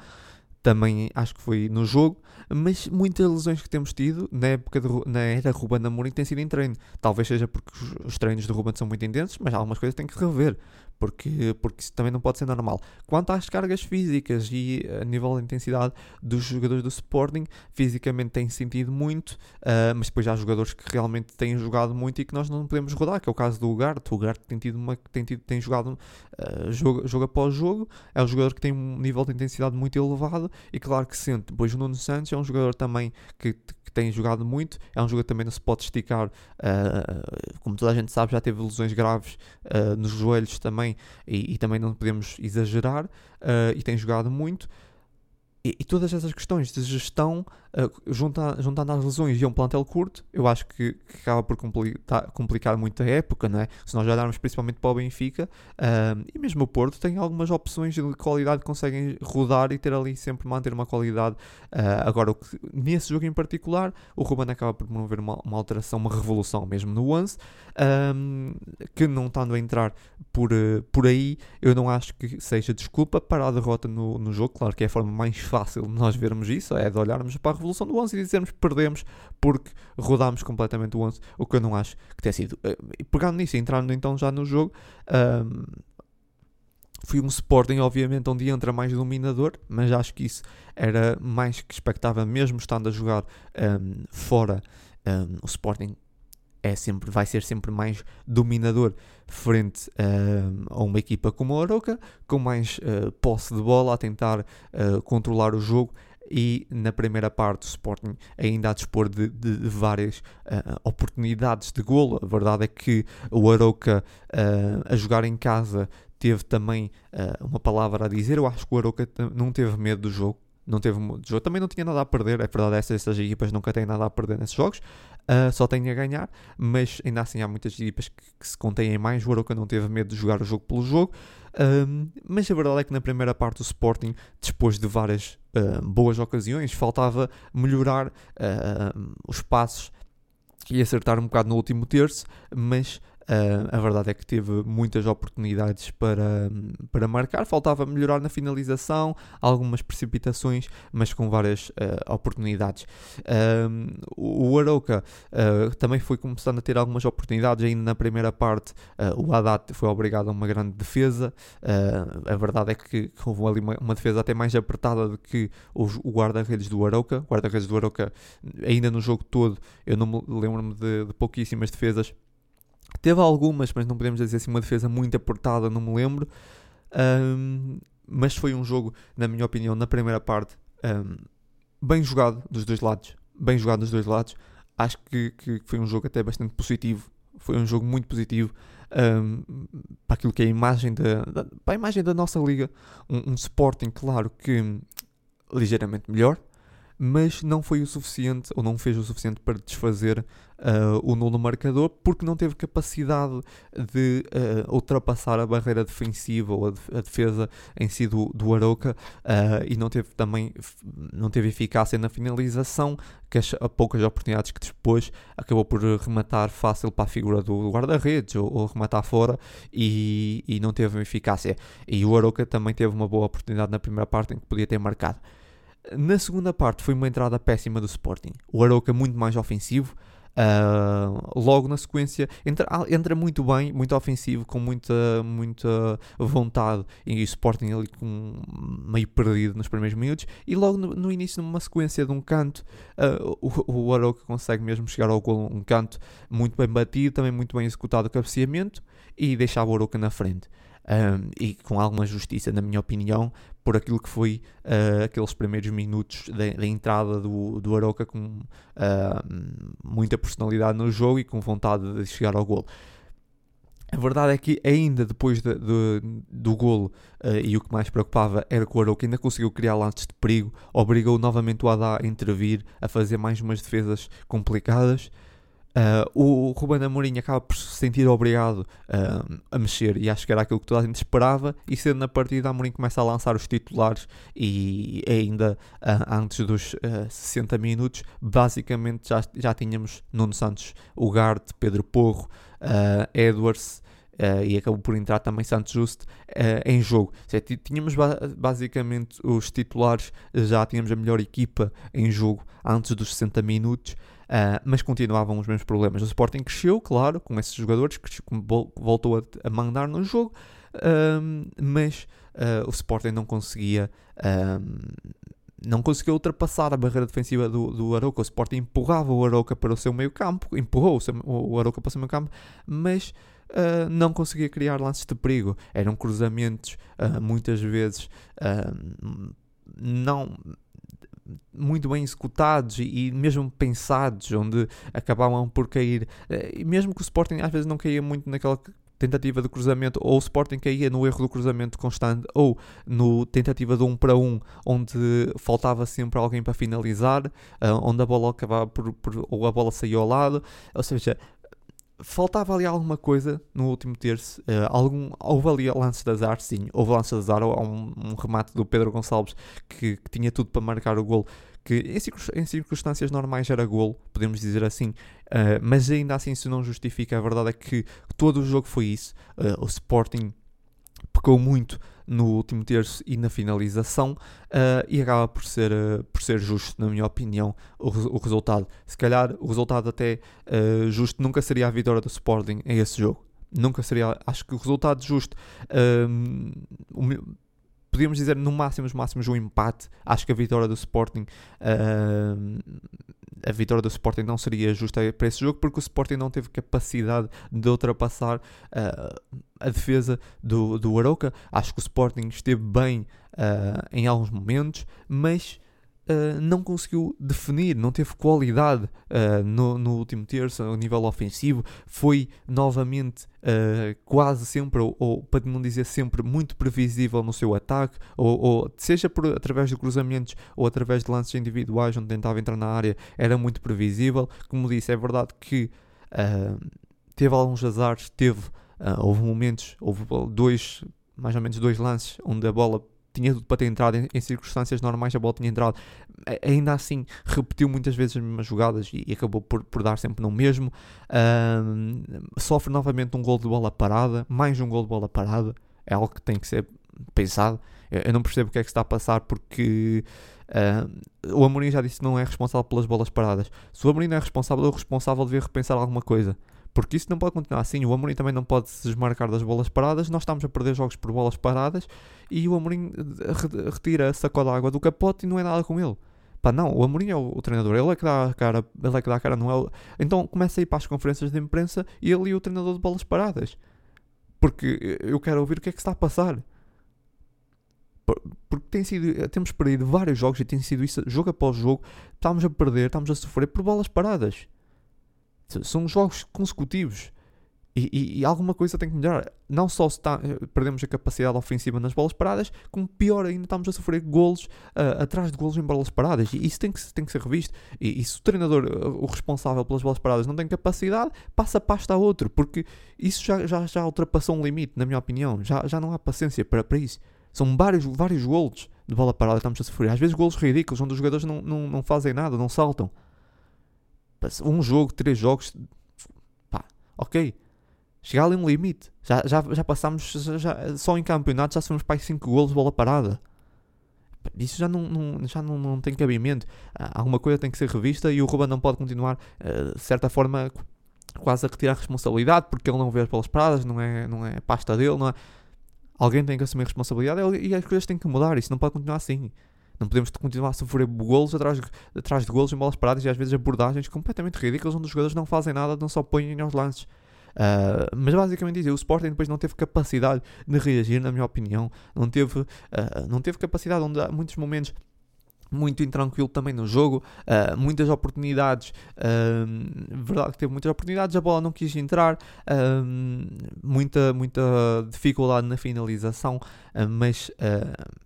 também acho que foi no jogo, mas muitas lesões que temos tido na época de, na era Ruben Amorim têm sido em treino. Talvez seja porque os, os treinos de Ruben são muito intensos, mas algumas coisas têm que rever porque, porque isso também não pode ser normal. Quanto às cargas físicas e a nível de intensidade dos jogadores do Sporting, fisicamente tem sentido muito, uh, mas depois há jogadores que realmente têm jogado muito e que nós não podemos rodar, que é o caso do Ugarte. O Ugarte tem, tido uma, tem, tido, tem jogado uh, jogo, jogo após jogo, é um jogador que tem um nível de intensidade muito elevado e claro que sente. Depois o Nuno Santos é um jogador também que, que tem jogado muito, é um jogador que também não se pode esticar, uh, como toda a gente sabe, já teve lesões graves nos joelhos também também, e, e também não podemos exagerar, uh, e tem jogado muito. E, e, todas essas questões de gestão, uh, junta, juntando as lesões e um plantel curto, eu acho que, que acaba por complicar, complicar muito a época, não é? Se nós olharmos principalmente para o Benfica, uh, e mesmo o Porto, tem algumas opções de qualidade que conseguem rodar e ter ali sempre manter uma qualidade. Uh, agora, que, nesse jogo em particular, o Ruben acaba por promover uma, uma alteração, uma revolução mesmo no Once, que não estando a entrar por, por aí, eu não acho que seja desculpa para a derrota no, no jogo. Claro que é a forma mais fácil de nós vermos isso, é de olharmos para a revolução do 11 e dizermos perdemos porque rodámos completamente o 11, o que eu não acho que tenha sido. Eh, pegando nisso, entrando então já no jogo, um, foi um Sporting, obviamente, onde entra mais dominador, mas acho que isso era mais que expectável, mesmo estando a jogar um, fora. Um, o Sporting é sempre, vai ser sempre mais dominador frente uh, a uma equipa como a Aroca, com mais uh, posse de bola, a tentar uh, controlar o jogo e na primeira parte o Sporting ainda a dispor de, de, de várias uh, oportunidades de golo. A verdade é que o Aroca uh, a jogar em casa teve também uh, uma palavra a dizer. Eu acho que o Aroca não teve medo do jogo não teve muito jogo. Também não tinha nada a perder, é verdade, essas, essas equipas nunca têm nada a perder nesses jogos, uh, só têm a ganhar, mas ainda assim há muitas equipas que, que se contêm mais. O Aroca não teve medo de jogar o jogo pelo jogo, uh, mas a verdade é que na primeira parte o Sporting, depois de várias uh, boas ocasiões, faltava melhorar os passos e acertar um bocado no último terço, mas Uh, a verdade é que teve muitas oportunidades para, para marcar, faltava melhorar na finalização, algumas precipitações, mas com várias uh, oportunidades. Uh, o Arauca também foi começando a ter algumas oportunidades, ainda na primeira parte o Haddad foi obrigado a uma grande defesa. a verdade é que houve ali uma, uma, defesa até mais apertada do que o, o guarda-redes do Arauca. O guarda-redes do Arauca, ainda no jogo todo, eu não me lembro-me de, de pouquíssimas defesas Teve algumas, mas não podemos dizer assim uma defesa muito apertada, não me lembro. Um, mas foi um jogo, na minha opinião, na primeira parte, um, bem jogado dos dois lados. Bem jogado dos dois lados. Acho que, que foi um jogo até bastante positivo. Foi um jogo muito positivo um, para aquilo que é a imagem da, da, para a imagem da nossa liga. Um, um Sporting, claro, que ligeiramente melhor, mas não foi o suficiente, ou não fez o suficiente para desfazer uh, o nulo marcador, porque não teve capacidade de uh, ultrapassar a barreira defensiva ou a, defesa em si do, do Aroca uh, e não teve também não teve eficácia na finalização, que as, a poucas oportunidades que depois acabou por rematar fácil para a figura do guarda-redes ou, ou, rematar fora e, e não teve eficácia. E o Aroca também teve uma boa oportunidade na primeira parte em que podia ter marcado. Na segunda parte foi uma entrada péssima do Sporting. O Aroca muito mais ofensivo. Uh, logo na sequência entra, entra muito bem, muito ofensivo, com muita, muita vontade. E o Sporting ali com meio perdido nos primeiros minutos. E logo no, no início numa sequência de um canto uh, o, o Aroca consegue mesmo chegar ao gol um canto muito bem batido, também muito bem executado o cabeceamento. E deixar o Aroca na frente um, e com alguma justiça, na minha opinião, por aquilo que foi uh, aqueles primeiros minutos da, entrada do, do Aroca com uh, muita personalidade no jogo e com vontade de chegar ao gol. A verdade é que ainda depois de, de, do golo, uh, e o que mais preocupava era que o Aroca ainda conseguiu criar lances de perigo, obrigou novamente o Haddad a intervir, a fazer mais umas defesas complicadas, Uh, o Ruben Amorim acaba por se sentir obrigado uh, a mexer e acho que era aquilo que toda a gente esperava e sendo na partida Amorim começa a lançar os titulares e ainda uh, antes dos 60 minutos basicamente já, já tínhamos Nuno Santos, Ugarte, Pedro Porro, Edwards e acabou por entrar também Santos Just uh, em jogo. Tínhamos ba basicamente os titulares, já tínhamos a melhor equipa em jogo antes dos 60 minutos. Uh, mas continuavam os mesmos problemas. O Sporting cresceu, claro, com esses jogadores, que voltou a, a mandar no jogo, uh, mas uh, o Sporting não conseguia. não conseguiu ultrapassar a barreira defensiva do, do Aroca. O Sporting empurrava o Aroca para o seu meio campo, empurrou o, seu, o Aroca para o seu meio campo, mas Uh, não conseguia criar lances de perigo. Eram cruzamentos, muitas vezes, não muito bem executados e, e, mesmo pensados, onde acabavam por cair. Eh, e mesmo que o Sporting às vezes não caía muito naquela tentativa de cruzamento, ou o Sporting caía no erro do cruzamento constante, ou no tentativa de um para um, onde faltava sempre alguém para finalizar, uh, onde a bola acabava por, por, ou a bola saía ao lado, ou seja, faltava ali alguma coisa no último terço. Uh, algum, houve ali lances de azar, sim. Houve lances de azar. Um, um remate do Pedro Gonçalves que, que, tinha tudo para marcar o gol. Que em circunstâncias normais era gol, podemos dizer assim. Uh, mas ainda assim isso não justifica. A verdade é que todo o jogo foi isso. Uh, o Sporting pecou muito no último terço e na finalização uh, e acaba por ser, uh, por ser justo, na minha opinião, o, o resultado. Se calhar o resultado até uh, justo nunca seria a vitória do Sporting em esse jogo. Nunca seria, acho que o resultado justo podíamos dizer no máximo, os máximos, um empate. Acho que a vitória do Sporting, uh, a vitória do Sporting não seria justa para esse jogo, porque o Sporting não teve capacidade de ultrapassar uh, a defesa do, do Aroca. Acho que o Sporting esteve bem uh, em alguns momentos, mas uh, não conseguiu definir, não teve qualidade uh, no, no, último terço, a nível ofensivo. Foi novamente uh, quase sempre, ou, ou, para não dizer sempre, muito previsível no seu ataque, ou, ou, seja por, através de cruzamentos ou através de lances individuais onde tentava entrar na área, era muito previsível. Como disse, é verdade que teve alguns azares, teve. houve momentos, houve dois, mais ou menos dois lances onde a bola tinha tudo para ter entrado em, em, circunstâncias normais, a bola tinha entrado. Ainda assim, repetiu muitas vezes as mesmas jogadas e, e acabou por, por, dar sempre no mesmo. sofre novamente um gol de bola parada, mais um gol de bola parada. É algo que tem que ser pensado. Eu, eu não percebo o que é que está a passar porque. Uh, o Amorim já disse que não é responsável pelas bolas paradas. Se o Amorim não é responsável, o responsável devia repensar alguma coisa. Porque isso não pode continuar assim. O Amorim também não pode se desmarcar das bolas paradas. Nós estamos a perder jogos por bolas paradas e o Amorim eh, retira a sacola de água do capote e não é nada com ele. Pá, não, o Amorim é o, o, treinador, ele é que dá a cara, ele é que dá a cara, não é o... Então começa a ir para as conferências de imprensa e ele e o treinador de bolas paradas. Porque eu quero ouvir o que é que está a passar. Porque tem sido, temos perdido vários jogos e tem sido isso jogo após jogo. Estamos a perder, estamos a sofrer por bolas paradas. São jogos consecutivos. E, e, e, alguma coisa tem que melhorar. Não só se tá, perdemos a capacidade ofensiva nas bolas paradas, como pior ainda estamos a sofrer golos uh, atrás de golos em bolas paradas. E isso tem que, tem que ser revisto. E, e se o treinador, uh, o responsável pelas bolas paradas, não tem capacidade, passa a pasta a outro. Porque isso já, já, já ultrapassou um limite, na minha opinião. Já, já não há paciência para, para isso. São vários, vários golos de bola parada que estamos a sofrer. Às vezes golos ridículos, onde os jogadores não, não, não fazem nada, não saltam. Um jogo, três jogos, pá, ok chegar ali um limite. Já, já, já passámos, já, só em campeonato já somos para 5 golos bola parada. Isso já não, não, já não, não tem cabimento. Alguma coisa tem que ser revista e o Ruben não pode continuar, uh, de certa forma, quase a retirar a responsabilidade porque ele não vê as bolas paradas, não é, não é pasta dele, não é... Alguém tem que assumir a responsabilidade e as coisas têm que mudar. Isso não pode continuar assim. Não podemos continuar a sofrer golos atrás, atrás de golos em bolas paradas e às vezes abordagens completamente ridículas onde os jogadores não fazem nada, não só põem aos lances. Uh, mas basicamente isso, o Sporting depois não teve capacidade de reagir, na minha opinião. Não teve, uh, não teve capacidade, onde há muitos momentos muito intranquilo também no jogo, uh, muitas oportunidades, uh, verdade que teve muitas oportunidades, a bola não quis entrar, uh, muita, muita dificuldade na finalização, mas,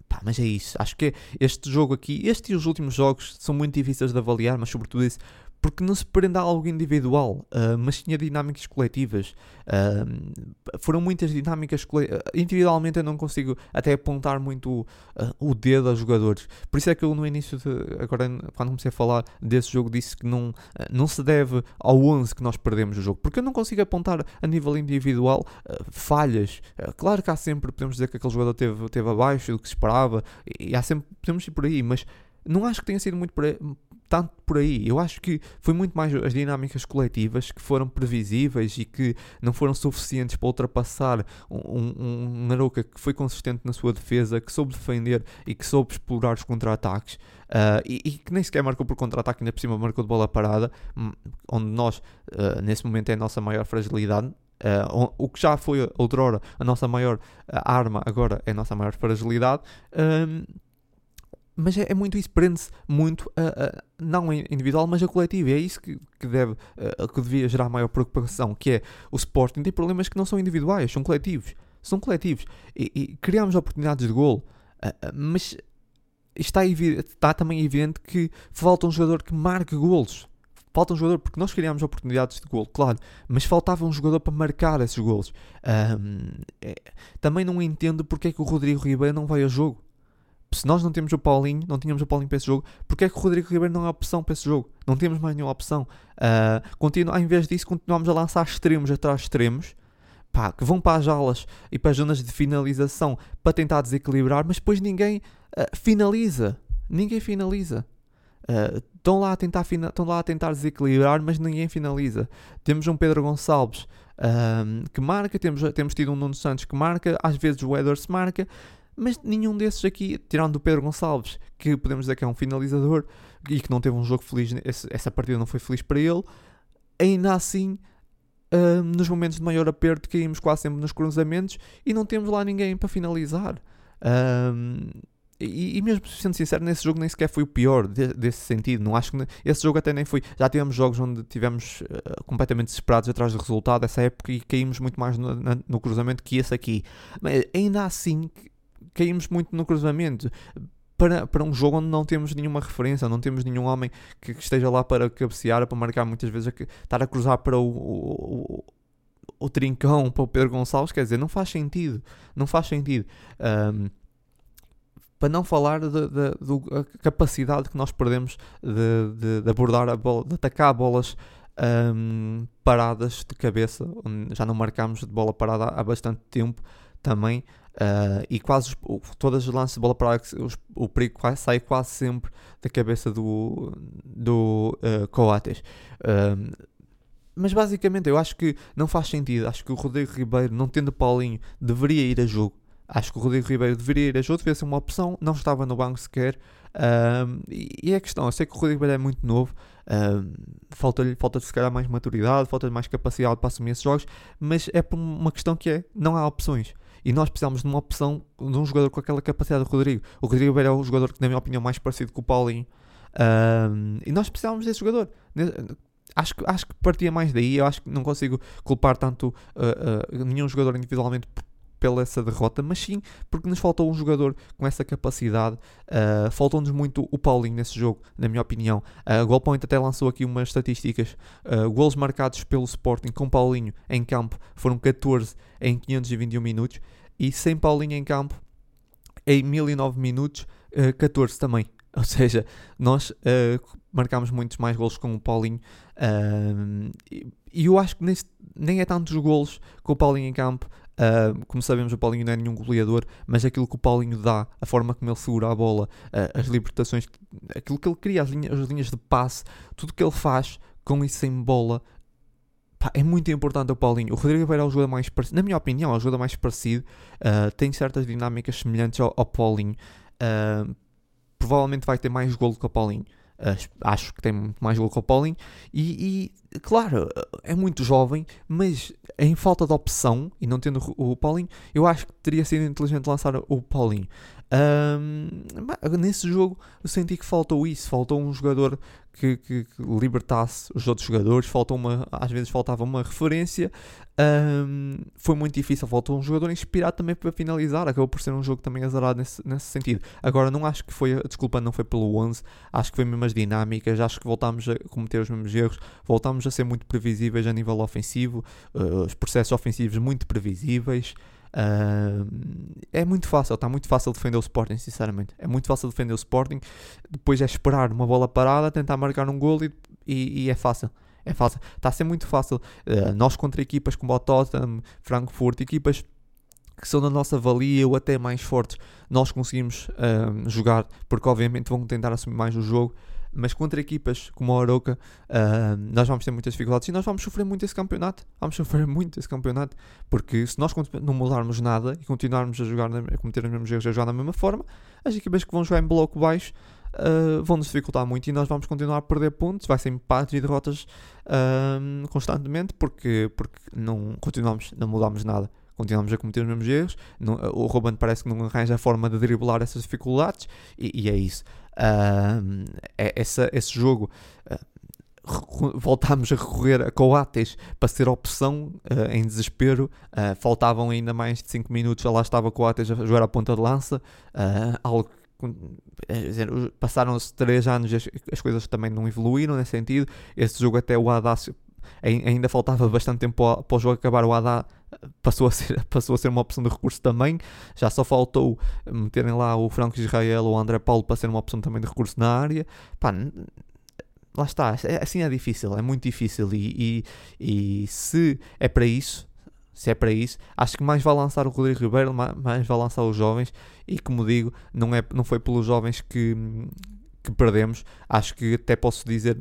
pá, mas é isso, acho que este jogo aqui, este e os últimos jogos são muito difíceis de avaliar, mas sobretudo isso porque não se prende a algo individual, uh, mas tinha dinâmicas coletivas. Uh, foram muitas dinâmicas coletivas. Individualmente eu não consigo até apontar muito uh, o dedo aos jogadores. Por isso é que eu no início, de, agora quando comecei a falar desse jogo, disse que não, não se deve ao 11 que nós perdemos o jogo, porque eu não consigo apontar a nível individual falhas. claro que há sempre, podemos dizer que aquele jogador teve, teve abaixo do que se esperava, e há sempre, podemos ir por aí, mas não acho que tenha sido muito por tanto por aí. Eu acho que foi muito mais as dinâmicas coletivas que foram previsíveis e que não foram suficientes para ultrapassar um, um, um Naruka que foi consistente na sua defesa, que soube defender e que soube explorar os contra-ataques. Uh, e, e, que nem sequer marcou por contra-ataque, ainda por cima marcou de bola parada, hum, onde nós, uh, nesse momento, é a nossa maior fragilidade. Uh, o que já foi outrora a nossa maior arma, agora é a nossa maior fragilidade. Um, mas é, é, muito isso, prende-se muito a, a, não individual, mas a coletivo. E é isso que, que, deve, a, que devia gerar maior preocupação, que é o Sporting tem problemas que não são individuais, são coletivos. São coletivos. E, e criamos oportunidades de gol, mas está, está também evidente que falta um jogador que marque golos. Falta um jogador, porque nós criámos oportunidades de gol, claro, mas faltava um jogador para marcar esses golos. Um, é, também não entendo porque é que o Rodrigo Ribeiro não vai a jogo se nós não temos o Paulinho, não tínhamos o Paulinho para esse jogo, porque é que o Rodrigo Ribeiro não é opção para esse jogo? Não temos mais nenhuma opção. Uh, ao invés disso, continuamos a lançar extremos atrás extremos, pá, que vão para as alas e para as zonas de finalização para tentar desequilibrar, mas depois ninguém uh, finaliza. Ninguém finaliza. Uh, estão, lá a tentar lá a tentar desequilibrar, mas ninguém finaliza. Temos um Pedro Gonçalves que marca, temos, temos tido um Nuno Santos que marca, às vezes o Edwards marca, mas nenhum desses aqui, tirando o Pedro Gonçalves, que podemos dizer que é um finalizador e que não teve um jogo feliz, essa partida não foi feliz para ele, ainda assim, uh, nos momentos de maior aperto, caímos quase sempre nos cruzamentos e não temos lá ninguém para finalizar. Uh, e, e, mesmo sendo sincero, nesse jogo nem sequer foi o pior de, desse sentido. Não acho que esse jogo até nem foi. Já tivemos jogos onde tivemos uh, completamente desesperados atrás do resultado essa época e caímos muito mais no, no cruzamento que esse aqui. Mas ainda assim, caímos muito no cruzamento. Para, para um jogo onde não temos nenhuma referência, não temos nenhum homem que, que esteja lá para cabecear, para marcar muitas vezes, a, estar a cruzar para o, o, o, Trincão, para o Pedro Gonçalves, quer dizer, não faz sentido. Não faz sentido. Um, para não falar da capacidade que nós perdemos de, de, de, abordar a bola, de atacar bolas um, paradas de cabeça, já não marcamos de bola parada há bastante tempo também. Uh, e quase todas as lances de bola para o, perigo quase, sai quase sempre da cabeça do, do uh, Coates. Uh, mas basicamente eu acho que não faz sentido. Acho que o Rodrigo Ribeiro, não tendo Paulinho, deveria ir a jogo. Acho que o Rodrigo Ribeiro deveria ir a jogo, devia ser uma opção. Não estava no banco sequer. e, e é a questão, eu sei que o Rodrigo Ribeiro é muito novo. falta-lhe falta se calhar mais maturidade, falta-lhe mais capacidade para assumir esses jogos. Mas é por uma questão que é: não há opções. E nós precisamos de uma opção de um jogador com aquela capacidade do Rodrigo. O Rodrigo Beira é o jogador que, na minha opinião, mais parecido com o Paulinho. Um, e nós precisávamos desse jogador. acho, que, acho que partia mais daí. Eu acho que não consigo culpar tanto uh, uh, nenhum jogador individualmente pela essa derrota, mas sim porque nos faltou um jogador com essa capacidade. Uh, Faltou-nos muito o Paulinho nesse jogo, na minha opinião. A uh, Goalpoint até lançou aqui umas estatísticas. Uh, golos marcados pelo Sporting com Paulinho em campo foram 14 em 521 minutos e sem Paulinho em campo em 1009 minutos, uh, 14 também. Ou seja, nós uh, marcámos muitos mais golos com o Paulinho. Uh, e eu acho que nem é tantos golos com o Paulinho em campo. Uh, como sabemos, o Paulinho não é nenhum goleador, mas aquilo que o Paulinho dá, a forma como ele segura a bola, as libertações, aquilo que ele cria, as linhas, as linhas de passe, tudo que ele faz com e sem bola, Pá, é muito importante o Paulinho. O Rodrigo Ribeiro é o jogador mais parecido, na minha opinião, é o jogador mais parecido. Uh, tem certas dinâmicas semelhantes ao, ao Paulinho. Uh, provavelmente vai ter mais golo que o Paulinho. Uh, acho que tem mais golo que o Paulinho. E, e, claro, é muito jovem, mas em falta de opção, e não tendo o Paulinho, eu acho que teria sido inteligente lançar o Paulinho. Um, nesse jogo eu senti que faltou isso, faltou um jogador que, que, que, libertasse os outros jogadores, faltou uma, às vezes faltava uma referência, um, foi muito difícil, faltou um jogador inspirado também para finalizar, acabou por ser um jogo também azarado nesse, nesse sentido. Agora não acho que foi, a desculpa não foi pelo 11, acho que foi mesmo as dinâmicas, acho que voltámos a cometer os mesmos erros, voltámos a ser muito previsíveis a nível ofensivo, uh, os processos ofensivos muito previsíveis. Uh, é muito fácil, está muito fácil defender o Sporting, sinceramente. É muito fácil defender o Sporting. Depois é esperar uma bola parada, tentar marcar um gol e, e, e é fácil. É fácil. Está a ser muito fácil. Uh, nós contra equipas como o Tottenham, Frankfurt, equipas que são da nossa valia ou até mais fortes, nós conseguimos uh, jogar, porque obviamente vão tentar assumir mais o jogo mas contra equipas como a Aroca, uh, nós vamos ter muitas dificuldades e nós vamos sofrer muito esse campeonato. Vamos sofrer muito esse campeonato, porque se nós não mudarmos nada e continuarmos a jogar, a cometer os mesmos erros, a jogar da mesma forma, as equipas que vão jogar em bloco baixo uh, vão nos dificultar muito e nós vamos continuar a perder pontos. Vai ser empates e derrotas uh, constantemente, porque, porque não continuamos, não mudamos nada continuamos a cometer os mesmos erros. O Ruben parece que não arranja a forma de driblar essas dificuldades e, e é isso. Uh, essa, esse jogo. Uh, voltámos a recorrer a Coates para ser opção uh, em desespero. Uh, faltavam ainda mais de 5 minutos. Lá estava Coates a jogar a ponta de lança. Algo passaram-se 3 anos as, as, coisas também não evoluíram nesse sentido. Esse jogo até o Haddad ainda faltava bastante tempo para o jogo acabar. O Haddad passou a ser, passou a ser uma opção de recurso também. Já só faltou meterem lá o Franco Israel ou o André Paulo para ser uma opção também de recurso na área. Pá, lá está, é, assim é difícil, é muito difícil. E, e, e, se é para isso, se é para isso, acho que mais vai lançar o Rodrigo Ribeiro, mais vai lançar os jovens. E como digo, não, é, não foi pelos jovens que, que perdemos. Acho que até posso dizer,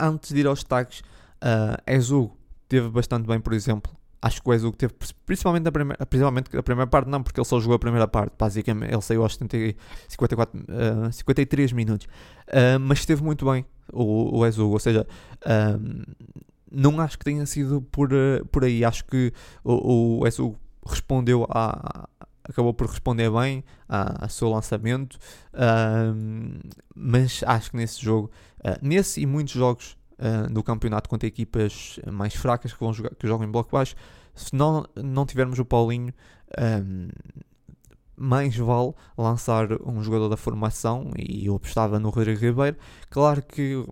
antes de ir aos destaques, uh, Ezu teve bastante bem, por exemplo, acho que o Ezu teve, principalmente a primeira, principalmente a primeira parte, não, porque ele só jogou a primeira parte, basicamente, ele saiu aos 70, 54, uh, 53 minutos, uh, mas esteve muito bem o, o Ezu, ou seja, uh, não acho que tenha sido por, por aí, acho que o, o respondeu a, acabou por responder bem ao seu lançamento, mas acho que nesse jogo, uh, nesse e muitos jogos uh, do campeonato contra equipas mais fracas que, vão jogar, que jogam em bloco baixo. Se não, não tivermos o Paulinho, um, mais vale lançar um jogador da formação e eu apostava no Rodrigo Ribeiro. Claro que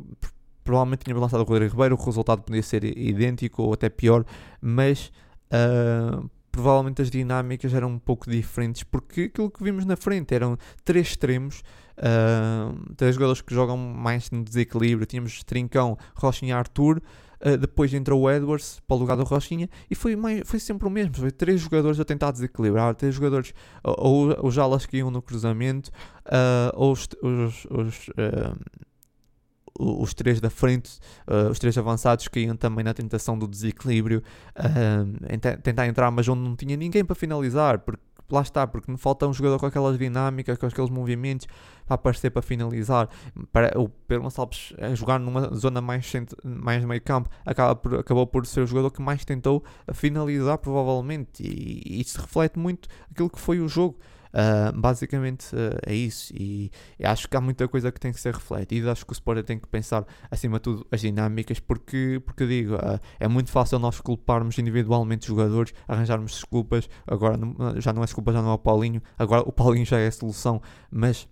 provavelmente tínhamos lançado o Rodrigo Ribeiro, o resultado podia ser idêntico ou até pior, mas uh, provavelmente as dinâmicas eram um pouco diferentes, porque aquilo que vimos na frente eram três extremos, uh, três jogadores que jogam mais no desequilíbrio. Tínhamos Trincão, Rochinha e Arthur. Uh, depois entrou o Edwards para o lugar do Rochinha e foi, mais, foi sempre o mesmo. Foi três jogadores a tentar desequilibrar, três jogadores, ou, ou os alas que iam no cruzamento, uh, ou os, os, os uh, os três da frente, os três avançados caíam também na tentação do desequilíbrio, tentar entrar, mas onde não tinha ninguém para finalizar, porque lá está, porque me falta um jogador com aquelas dinâmicas, com aqueles movimentos para aparecer para finalizar. Para, o Pedro Gonçalves a jogar numa zona mais, mais meio campo acaba por, acabou por ser o jogador que mais tentou finalizar, provavelmente, e, e isso reflete muito aquilo que foi o jogo. Uh, basicamente uh, é isso. E, acho que há muita coisa que tem que ser refletida. Acho que o Sporting tem que pensar, acima de tudo, as dinâmicas, porque, porque digo, uh, é muito fácil nós culparmos individualmente os jogadores, arranjarmos desculpas. Agora não, já não é desculpa, já não é o Paulinho. Agora o Paulinho já é a solução, mas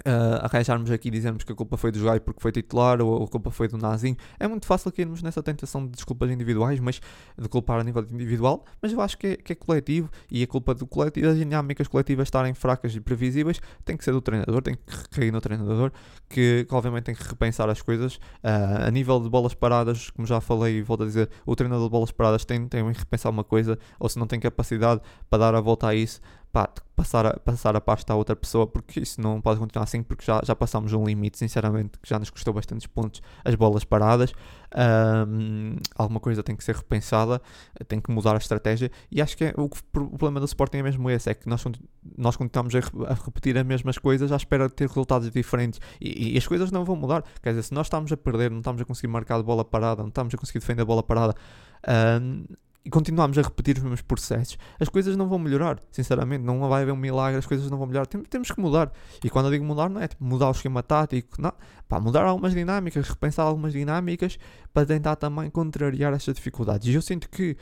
uh, arranjarmos aqui e dizermos que a culpa foi do Jogai porque foi titular ou a culpa foi do Nazinho. É muito fácil cairmos nessa tentação de desculpas individuais, mas de culpar a nível individual, mas eu acho que é, que é coletivo e a culpa do coletivo, das dinâmicas coletivas estarem fracas e previsíveis, tem que ser do treinador, tem que recair no treinador, que, que obviamente tem que repensar as coisas. Uh, a nível de bolas paradas, como já falei e volto a dizer, o treinador de bolas paradas tem, tem que repensar uma coisa, ou se não tem capacidade para dar a volta a isso, pá, passar a, passar a pasta a outra pessoa, porque isso não pode continuar assim, porque já, já passámos um limite, sinceramente, que já nos custou bastantes pontos as bolas paradas. Um, alguma coisa tem que ser repensada, tem que mudar a estratégia, e acho que é, o, o, problema do Sporting é mesmo esse: é que nós, nós continuamos a, a, repetir as mesmas coisas à espera de ter resultados diferentes, e, e, as coisas não vão mudar. Quer dizer, se nós estamos a perder, não estamos a conseguir marcar a bola parada, não estamos a conseguir defender a bola parada. Um, e continuamos a repetir os mesmos processos, as coisas não vão melhorar, sinceramente, não vai haver um milagre, as coisas não vão melhorar, Tem, temos que mudar. E quando eu digo mudar, não é tipo mudar o esquema tático, não, pá, mudar algumas dinâmicas, repensar algumas dinâmicas para tentar também contrariar estas dificuldades. E eu sinto que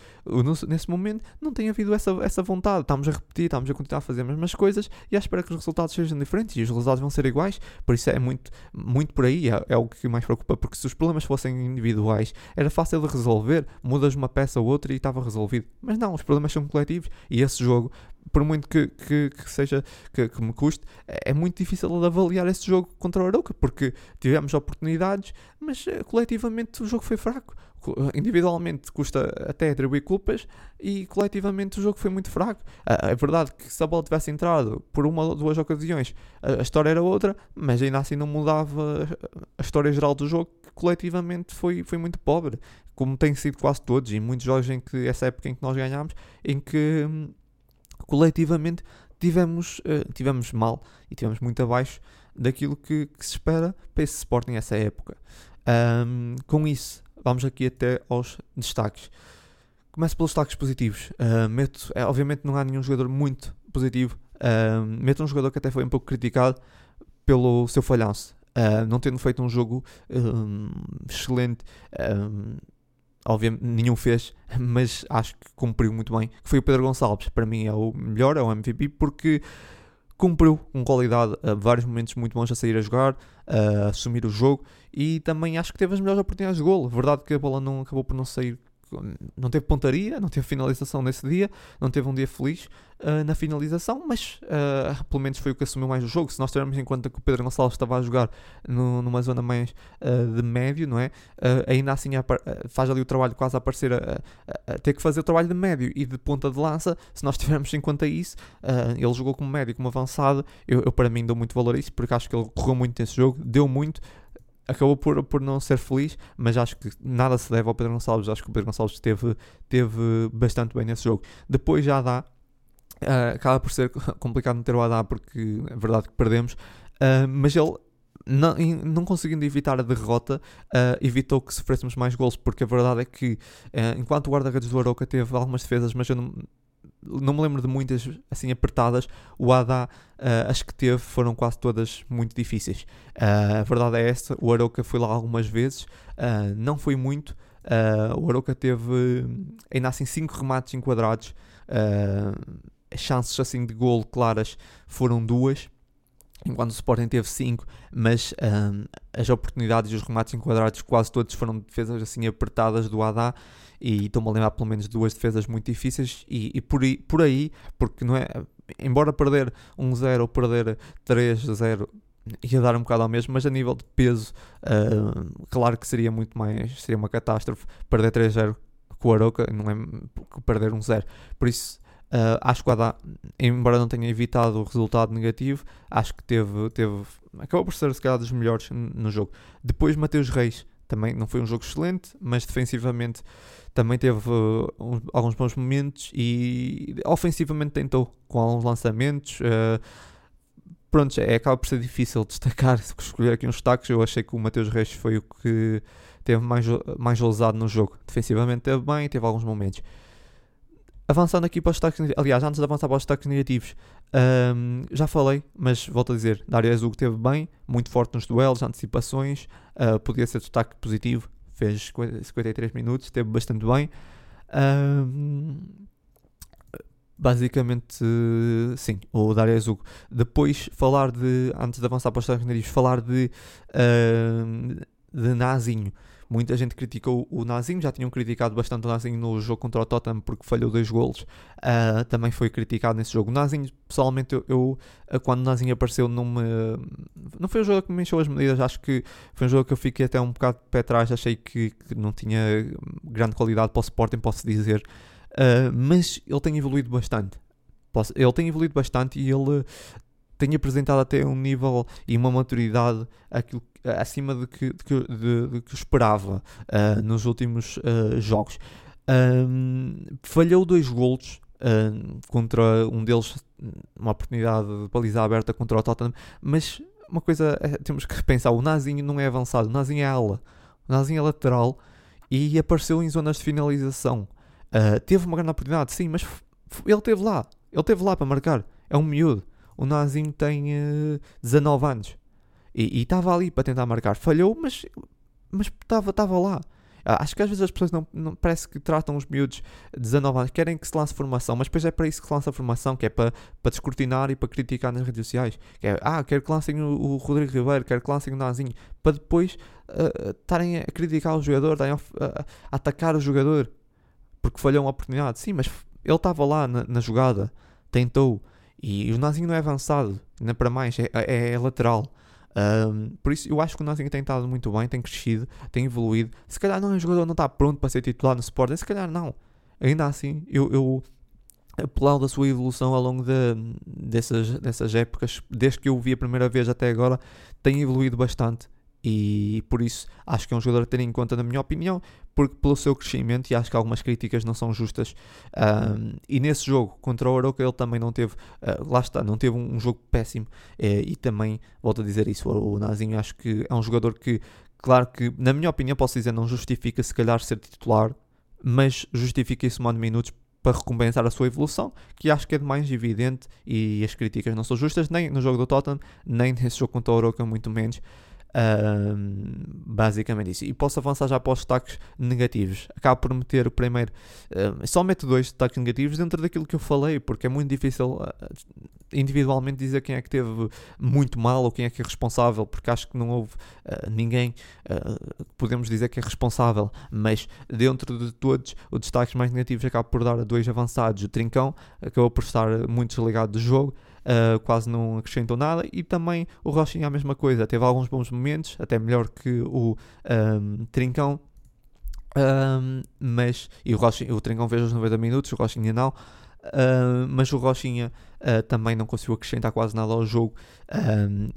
nesse momento não tem havido essa, essa vontade, estamos a repetir, estamos a continuar a fazer as mesmas coisas e à espera que os resultados sejam diferentes e os resultados vão ser iguais, por isso é muito, muito por aí, é, é o que mais preocupa, porque se os problemas fossem individuais, era fácil de resolver, mudas uma peça ou outra e está estava resolvido. Mas não, os problemas são coletivos e esse jogo, por muito que, que, que seja que, que, me custe, é, muito difícil de avaliar esse jogo contra o Arouca, porque tivemos oportunidades, mas eh, coletivamente o jogo foi fraco. Individualmente custa até atribuir culpas e coletivamente o jogo foi muito fraco. É verdade que se a bola tivesse entrado por uma ou duas ocasiões, a história era outra, mas ainda assim não mudava a história geral do jogo, que coletivamente foi, foi muito pobre como tem sido quase todos, e muitos jogos em que essa época em que nós ganhámos, em que hum, coletivamente tivemos, uh, tivemos mal e tivemos muito abaixo daquilo que, que se espera para esse Sporting essa época. Um, com isso, vamos aqui até aos destaques. Começo pelos destaques positivos. Uh, meto, é, obviamente não há nenhum jogador muito positivo. Uh, meto um jogador que até foi um pouco criticado pelo seu falhanço. Uh, não tendo feito um jogo um, excelente, um, obviamente nenhum fez, mas acho que cumpriu muito bem, que foi o Pedro Gonçalves, para mim é o melhor, é o MVP, porque cumpriu com qualidade a vários momentos muito bons a sair a jogar, a assumir o jogo e também acho que teve as melhores oportunidades de golo. Verdade que a bola não acabou por não sair não teve pontaria, não teve finalização nesse dia, não teve um dia feliz uh, na finalização, mas uh, pelo menos foi o que assumiu mais o jogo. Se nós tivermos em conta que o Pedro Gonçalves estava a jogar no, numa zona mais uh, de médio, não é? ainda assim faz ali o trabalho quase a aparecer a, a, a, ter que fazer o trabalho de médio e de ponta de lança. Se nós tivermos em conta isso, ele jogou como médio, como avançado. Eu, eu, para mim dou muito valor a isso porque acho que ele correu muito nesse jogo, deu muito acabou por, por não ser feliz, mas acho que nada se deve ao Pedro Gonçalves. Acho que o Pedro Gonçalves esteve, teve bastante bem nesse jogo. Depois já dá. Uh, acaba por ser complicado meter o Adá porque é verdade que perdemos, uh, mas ele não, não, conseguindo evitar a derrota, uh, evitou que sofrêssemos mais gols, porque a verdade é que uh, enquanto o guarda-redes do Aroca teve algumas defesas, mas eu não, não me lembro de muitas assim apertadas. O Adá, uh, as que teve foram quase todas muito difíceis. Uh, a verdade é essa. O Aroca foi lá algumas vezes, uh, não foi muito. o Aroca teve ainda assim 5 remates enquadrados. as chances assim de gol claras foram duas enquanto o Sporting teve 5, mas as oportunidades e os remates enquadrados quase todos foram defesas assim apertadas do Adá e estou-me a lembrar pelo menos duas defesas muito difíceis e, e por, aí, por aí, porque não é, embora perder 1-0 ou perder 3-0 ia dar um bocado ao mesmo, mas a nível de peso, uh, claro que seria muito mais, seria uma catástrofe perder 3-0 com o Aroca, não é perder 1-0, por isso Uh, acho que o Haddad, embora não tenha evitado o resultado negativo, acho que teve, teve acabou por ser se calhar dos melhores no jogo. Depois Mateus Reis, também não foi um jogo excelente, mas defensivamente também teve uh, uns, alguns bons momentos e ofensivamente tentou com alguns lançamentos. Uh, pronto, é, acaba por ser difícil destacar, escolher aqui uns destaques. Eu achei que o Mateus Reis foi o que teve mais, mais ousado no jogo. Defensivamente teve bem, teve alguns momentos. Avançando aqui para os destaques, aliás, antes de avançar para os destaques negativos, Um, já falei, mas volto a dizer, Dario Azul teve bem, muito forte nos duelos, antecipações, uh, podia ser destaque positivo, fez 53 minutos, esteve bastante bem. Um, basicamente, sim, o Dario Azul. Depois, falar de, antes de avançar para os Unidos, falar de, de Nazinho. Muita gente criticou o Nazinho, já tinham criticado bastante o Nazinho no jogo contra o Tottenham porque falhou dois golos. Uh, também foi criticado nesse jogo. O Nazinho, pessoalmente, eu, eu ah, quando o Nazinho apareceu, não me. Não foi um jogo que me encheu as medidas. Acho que foi um jogo que eu fiquei até um bocado de pé atrás. Achei que, que não tinha grande qualidade para o Sporting, posso dizer. Uh, mas ele tem evoluído bastante. Ele tem evoluído bastante e ele tem apresentado até um nível e uma maturidade aquilo, acima de que, que, de, que esperava uh, nos últimos uh, jogos. Um, falhou dois golos uh, contra um deles, uma oportunidade de baliza aberta contra o Tottenham, mas uma coisa é, temos que pensar: o Nazinho não é avançado, o Nazinho é ala, o Nazinho é lateral e apareceu em zonas de finalização. teve uma grande oportunidade, sim, mas ele teve lá, ele teve lá para marcar. É um miúdo o Nazinho tem uh, eh, 19 anos e estava ali para tentar marcar. Falhou, mas estava lá. Ah, acho que às vezes as pessoas não, não, parece que tratam os miúdos de 19 anos, querem que se lance formação, mas depois é para isso que se lança a formação, que é para, para descortinar e para criticar nas redes sociais. Que é, ah, quero que lancem o, o Rodrigo Ribeiro, quero que lancem o Nazinho, para depois uh, estarem a criticar o jogador, estarem a, a, atacar o jogador porque falhou uma oportunidade. Sim, mas ele estava lá na, na jogada, tentou. E o Nazinho não é avançado, ainda para mais, é, é, é lateral. Um, por isso eu acho que o Nazinho tem estado muito bem, tem crescido, tem evoluído. Se calhar não é um jogador não está pronto para ser titular no Sporting, se calhar não. Ainda assim, eu, eu aplaudo a sua evolução ao longo de, dessas, dessas épocas, desde que eu o vi a primeira vez até agora, tem evoluído bastante e por isso acho que é um jogador a ter em conta, na minha opinião, porque pelo seu crescimento, e acho que algumas críticas não são justas. Um, e nesse jogo contra o Oroca, ele também não teve, uh, lá está, não teve um, um jogo péssimo. Uh, e também, volto a dizer isso, o, o Nazinho acho que é um jogador que, claro que, na minha opinião, posso dizer, não justifica se calhar ser titular, mas justifica esse de minutos para recompensar a sua evolução, que acho que é de mais evidente e as críticas não são justas, nem no jogo do Tottenham, nem nesse jogo contra o Oroca, muito menos basicamente isso. E posso avançar já para os destaques negativos. Acabo por meter o primeiro. Uh, só meto dois destaques negativos dentro daquilo que eu falei, porque é muito difícil uh, individualmente dizer quem é que teve muito mal ou quem é que é responsável, porque acho que não houve uh, ninguém que podemos dizer que é responsável. Mas dentro de todos, os destaques mais negativos acabo por dar a dois avançados. O Trincão acabou por estar muito desligado do jogo uh, quase não acrescentou nada. E também o Rochinha a mesma coisa, teve alguns bons momentos, até melhor que o um, Trincão. Um, mas e o, Rochinha, o Trincão fez os 90 minutos, o Rochinha não. Uh, mas o Rochinha uh, também não conseguiu acrescentar quase nada ao jogo.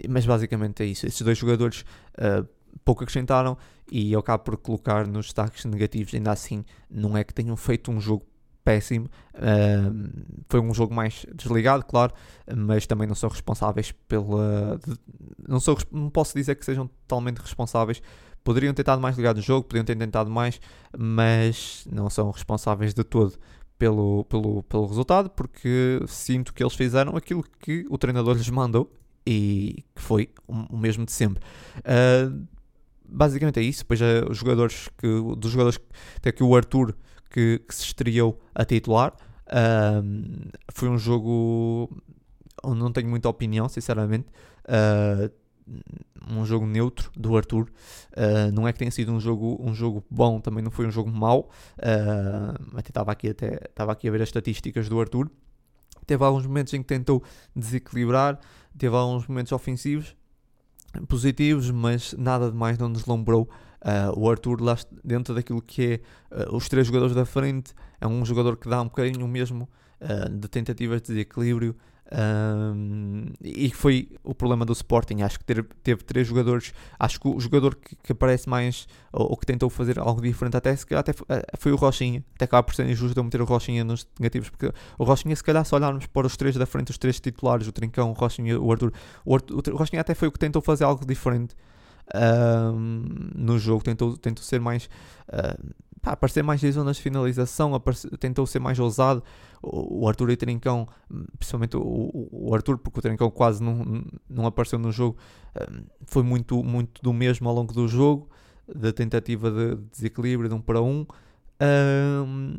mas basicamente é isso. Esses dois jogadores uh, pouco acrescentaram e eu acabo por colocar nos destaques negativos. Ainda assim, não é que tenham feito um jogo péssimo. Uh, foi um jogo mais desligado, claro, mas também não são responsáveis pela. Não, sou, não posso dizer que sejam totalmente responsáveis. Poderiam ter estado mais ligados no jogo, poderiam ter tentado mais, mas não são responsáveis de todo pelo, pelo, pelo resultado, porque sinto que eles fizeram aquilo que o treinador lhes mandou e que foi o mesmo de sempre. Uh, basicamente é isso. Depois, uh, os jogadores que, dos jogadores, até que o Arthur que, que se estreou a titular. Foi um jogo onde não tenho muita opinião, sinceramente. Uh, um jogo neutro do Arthur. Uh, não é que tenha sido um jogo, um jogo bom, também não foi um jogo mau. Uh, até estava aqui, até, estava aqui a ver as estatísticas do Arthur. Teve alguns momentos em que tentou desequilibrar, teve alguns momentos ofensivos positivos, mas nada demais não nos lembrou Uh, o Arthur, lá dentro daquilo que é uh, os três jogadores da frente, é um jogador que dá um bocadinho mesmo uh, de tentativas de desequilíbrio. e foi o problema do Sporting. Acho que ter, teve três jogadores. Acho que o jogador que, que aparece mais ou, ou, que tentou fazer algo diferente, até, se calhar, até foi o Rochinha. Até acaba por ser injusto eu meter o Rochinha nos negativos, porque o Rochinha, se calhar, se olharmos para os três da frente, os três titulares, o Trincão, o Rochinha, o Arthur, o, Arthur, o Rochinha até foi o que tentou fazer algo diferente no jogo, tentou, tentou ser mais. Uh, pá, aparecer mais em zonas de finalização, tentou ser mais ousado. O, o Arthur e o Trincão, principalmente o, o, Arthur, porque o Trincão quase não, não apareceu no jogo, um, foi muito, muito do mesmo ao longo do jogo, da tentativa de desequilíbrio de um para um. um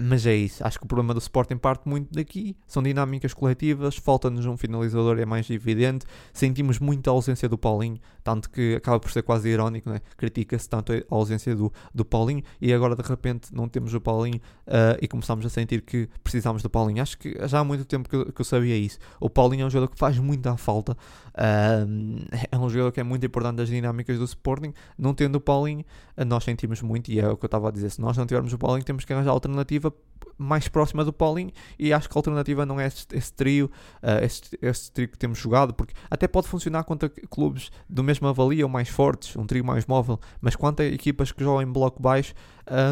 mas é isso, acho que o problema do Sporting parte muito daqui. São dinâmicas coletivas, falta-nos um finalizador, é mais evidente. Sentimos muita ausência do Paulinho, tanto que acaba por ser quase irónico, né? critica-se tanto a ausência do, do Paulinho e agora de repente não temos o Paulinho uh, e começamos a sentir que precisamos do Paulinho. Acho que já há muito tempo que, que eu sabia isso. O Paulinho é um jogador que faz muita falta, uh, é um jogador que é muito importante das dinâmicas do Sporting. Não tendo o Paulinho, nós sentimos muito, e é o que eu estava a dizer: se nós não tivermos o Paulinho, temos que arranjar alternativa alternativa mais próxima do Paulinho e acho que a alternativa não é esse, esse trio, uh, esse, esse, trio que temos jogado, porque até pode funcionar contra clubes do mesmo avalia ou mais fortes, um trio mais móvel, mas quanto a equipas que jogam em bloco baixo,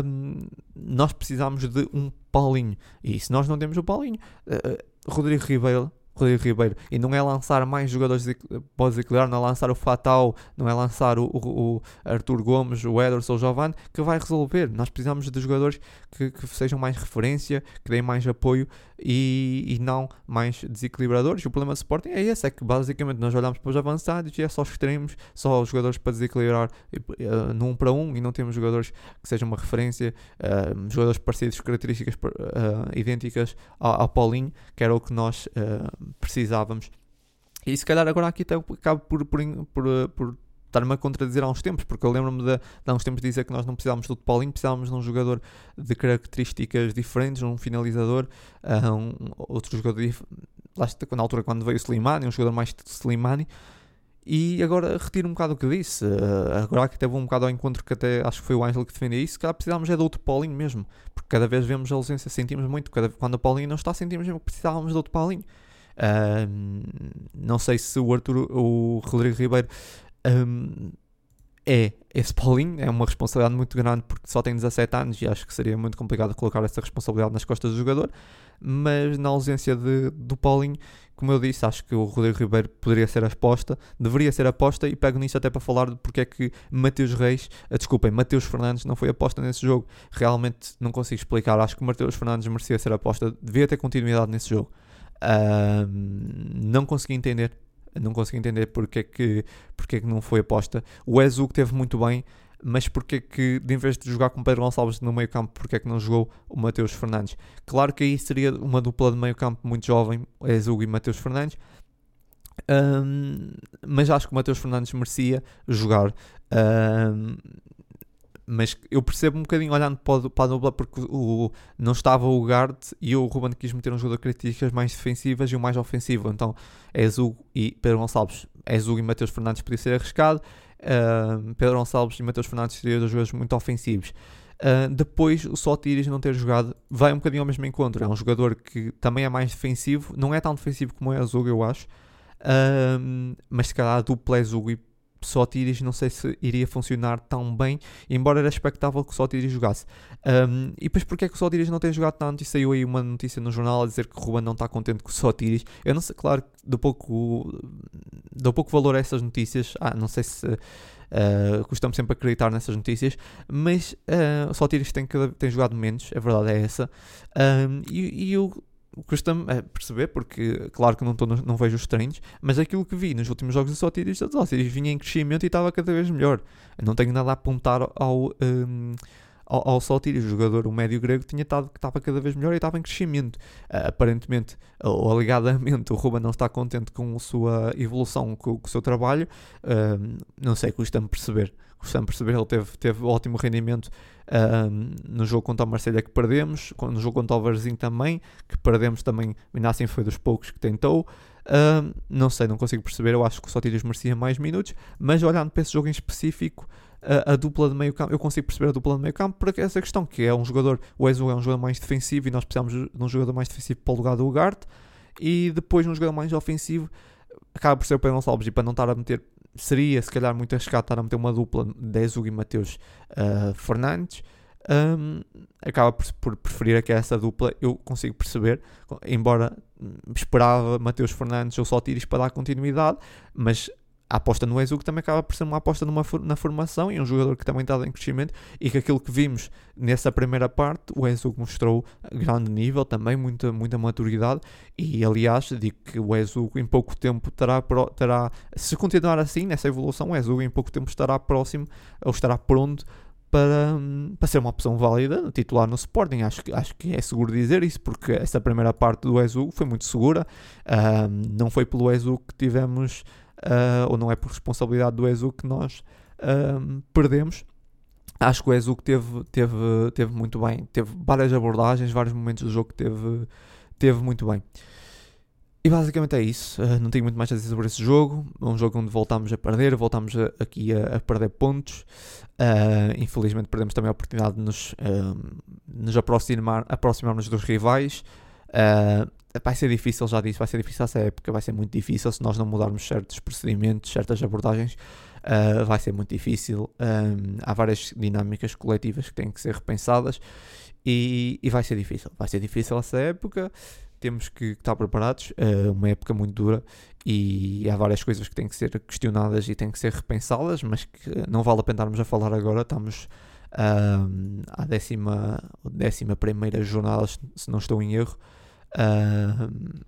um, nós precisamos de um Paulinho. E se nós não temos o Paulinho, uh, Rodrigo Ribeiro Rodrigo Ribeiro. E não é lançar mais jogadores para desequilibrar, não é lançar o Fatal, não é lançar o, o, o Arthur Gomes, o Ederson o Giovanni, que vai resolver. Nós precisamos de jogadores que, que sejam mais referência, que deem mais apoio e, e não mais desequilibradores. O problema do Sporting é esse, é que basicamente nós olhamos para os avançados e é só extremos, só os jogadores para desequilibrar uh, num um para um e não temos jogadores que sejam uma referência, uh, jogadores parecidos, características uh, idênticas ao, ao, Paulinho, que era o que nós precisávamos. E se calhar agora aqui acabo por, por, por, por estar-me a contradizer há uns tempos, porque eu lembro-me de, de, há uns tempos dizer que nós não precisávamos do Paulinho, precisávamos de um jogador de características diferentes, um finalizador, uh, um, outro jogador, lá na altura quando veio o Slimani, um jogador mais Slimani, e agora retiro um bocado o que disse. Uh, agora que teve um bocado ao encontro que até acho que foi o Ângelo que defendeu isso, que precisávamos é de outro Paulinho mesmo. Porque cada vez vemos a ausência, sentimos muito. Cada, quando o Paulinho não está, sentimos mesmo que precisávamos de outro Paulinho. Não sei se o Arthur, o Rodrigo Ribeiro um, é esse Paulinho, é uma responsabilidade muito grande porque só tem 17 anos e acho que seria muito complicado colocar essa responsabilidade nas costas do jogador, mas na ausência de, do Paulinho, como eu disse, acho que o Rodrigo Ribeiro poderia ser aposta, deveria ser aposta e pego nisso até para falar de porque é que Mateus Reis, uh, desculpem, Mateus Fernandes não foi aposta nesse jogo, realmente não consigo explicar, acho que Mateus Fernandes merecia ser aposta, devia ter continuidade nesse jogo. Não consegui entender não consigo entender porque é que, porque é que não foi aposta. O Ezu que teve muito bem, mas porque é que, de vez de jogar com Pedro Gonçalves no meio campo, porque é que não jogou o Mateus Fernandes? Claro que aí seria uma dupla de meio campo muito jovem, Ezu e Mateus Fernandes, um, mas acho que o Mateus Fernandes merecia jogar. Um, mas eu percebo um bocadinho olhando para, para a dupla porque o, não estava o Gard e o Ruben quis meter um jogador de características mais defensivas e o mais ofensivo. Então é Zug e Pedro Gonçalves. É Zug e Mateus Fernandes podia ser arriscado. Uh, Pedro Gonçalves e Mateus Fernandes seriam dois jogadores muito ofensivos. Uh, depois, o Sotiris não ter jogado vai um bocadinho ao mesmo encontro. É um jogador que também é mais defensivo, não é tão defensivo como é a Zug, eu acho. Uh, mas se calhar a dupla é Zug e Sotiris não sei se iria funcionar tão bem, embora era expectável que o Sotiris jogasse. Um, e depois porque é que o Sotiris não tem jogado tanto? E saiu aí uma notícia no jornal a dizer que o Ruben não está contente com o Sotiris. Eu não sei, claro, dou pouco, dou pouco valor a essas notícias. Ah, não sei se uh, costumamos sempre acreditar nessas notícias, mas uh, o Sotiris tem, tem jogado menos, a verdade é essa. Um, e, e custa-me é perceber, porque claro que não, tô, não vejo os treinos, mas aquilo que vi nos últimos jogos do Sotiris, o Sotiris vinha em crescimento e estava cada vez melhor. Não tenho nada a apontar ao, um, ao, ao Sotiris, o jogador, o médio grego, tinha estado estava cada vez melhor e estava em crescimento. Uh, aparentemente, ou alegadamente, o Ruben não está contente com a sua evolução, com, com o seu trabalho, uh, não sei, custa-me perceber. Custa-me perceber, ele teve, teve ótimo rendimento no jogo contra o Marselha que perdemos, no jogo contra o Varzinho também, que perdemos também, ainda assim foi dos poucos que tentou. Não sei, não consigo perceber, eu acho que o Sotiris merecia mais minutos, mas olhando para esse jogo em específico, a, a, dupla de meio campo, eu consigo perceber a dupla de meio campo por essa questão, que é um jogador, o Ezu é um jogador mais defensivo e nós precisamos de um jogador mais defensivo para o lugar do Ugarte, e depois um jogador mais ofensivo acaba por ser o Pedro Gonçalves e para não estar a meter seria se calhar muito arriscado estar a meter uma dupla de Ezug e Mateus uh, Fernandes. Um, acaba por, por preferir que essa dupla eu consigo perceber, embora esperava Mateus Fernandes ou Sotiris para dar continuidade, mas a aposta no Ezu que também acaba por ser uma aposta numa, na formação e um jogador que também está em crescimento e que aquilo que vimos nessa primeira parte, o Ezu mostrou grande nível também, muita, muita maturidade e aliás digo que o Ezu em pouco tempo terá, terá se continuar assim nessa evolução, o Ezu em pouco tempo estará próximo ou estará pronto para, para ser uma opção válida titular no Sporting. Acho, acho que é seguro dizer isso, porque essa primeira parte do Ezu foi muito segura. não foi pelo Ezu que tivemos uh, ou não é por responsabilidade do Ezu que nós uh, perdemos. Acho que o Ezu teve, teve, teve muito bem, teve várias abordagens, vários momentos do jogo que teve, teve muito bem. E basicamente é isso. Uh, não tenho muito mais a dizer sobre esse jogo. É um jogo onde voltámos a perder, voltámos a, aqui a, a, perder pontos. Uh, infelizmente perdemos também a oportunidade de nos, uh, nos aproximar, aproximarmos dos rivais. Vai ser difícil, já disse, vai ser difícil essa época, vai ser muito difícil se nós não mudarmos certos procedimentos, certas abordagens, uh, vai ser muito difícil. Um, há várias dinâmicas coletivas que têm que ser repensadas e, e, vai ser difícil. Vai ser difícil essa época, temos que estar preparados, uh, uma época muito dura e há várias coisas que têm que ser questionadas e têm que ser repensadas, mas que não vale a pena estarmos a falar agora, estamos. Um, à décima, décima primeira jornada, se não estou em erro, Uh,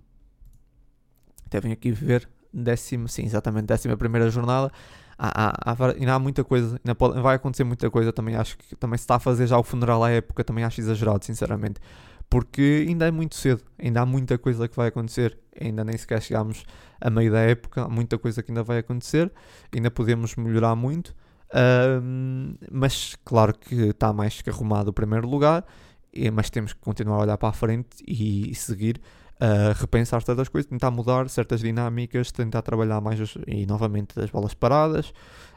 até aqui ver, décimo, sim, exatamente, décima primeira jornada. Há, há, há, ainda há muita coisa, ainda pode, vai acontecer muita coisa. Também acho que também se está a fazer já o funeral à época, também acho exagerado, sinceramente, porque ainda é muito cedo, ainda há muita coisa que vai acontecer. Ainda nem sequer chegámos a meio da época, há muita coisa que ainda vai acontecer, ainda podemos melhorar muito. Mas claro que está mais que arrumado o primeiro lugar mas temos que continuar a olhar para a frente e, seguir a repensar certas coisas, tentar mudar certas dinâmicas, tentar trabalhar mais e novamente as bolas paradas,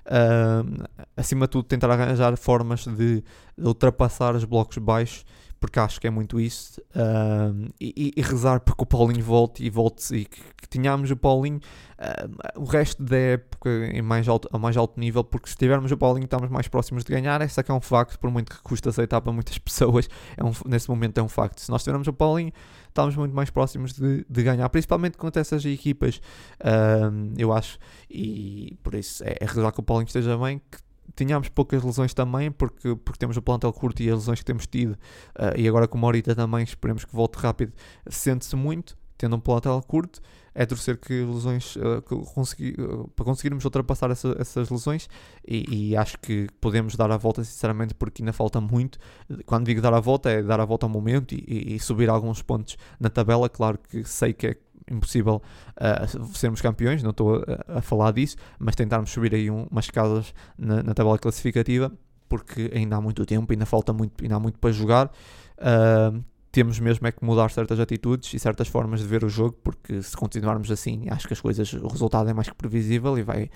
uh, acima de tudo tentar arranjar formas de, de ultrapassar os blocos baixos porque acho que é muito isso. Uh, e, e, rezar para que o Paulinho volte e volte e que, que tenhamos o Paulinho uh, o resto da época em mais alto, a mais alto nível, porque se tivermos o Paulinho estamos mais próximos de ganhar. Essa que é um facto, por muito que custa aceitar para muitas pessoas, é um, nesse momento é um facto. Se nós tivermos o Paulinho, estamos muito mais próximos de, de ganhar, principalmente contra essas equipas, uh, eu acho, e por isso é, é rezar que o Paulinho esteja bem, que tínhamos poucas lesões também, porque, porque temos o plantel curto e as lesões que temos tido, uh, e agora com o Morita também, esperemos que volte rápido, sente-se muito, tendo um plantel curto, é torcer que lesões, uh, que consegui, uh, para conseguirmos ultrapassar essa, essas lesões, e, e, acho que podemos dar a volta, sinceramente, porque ainda falta muito. Quando digo dar a volta, é dar a volta ao momento e, e, e subir alguns pontos na tabela. Claro que sei que é impossível uh, sermos campeões, não estou a, a, falar disso, mas tentarmos subir aí um, umas casas na, na, tabela classificativa, porque ainda há muito tempo, ainda falta muito, ainda há muito para jogar. Uh, temos mesmo é que mudar certas atitudes e certas formas de ver o jogo, porque se continuarmos assim, acho que as coisas, o resultado é mais que previsível e vai,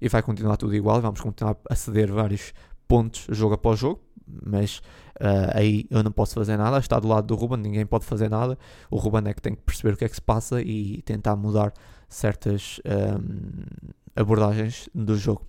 e vai continuar tudo igual, vamos continuar a ceder vários pontos jogo após jogo, mas uh, aí eu não posso fazer nada. Está do lado do Ruben, ninguém pode fazer nada. O Ruben é que tem que perceber o que é que se passa e tentar mudar certas um, ehm, abordagens do jogo.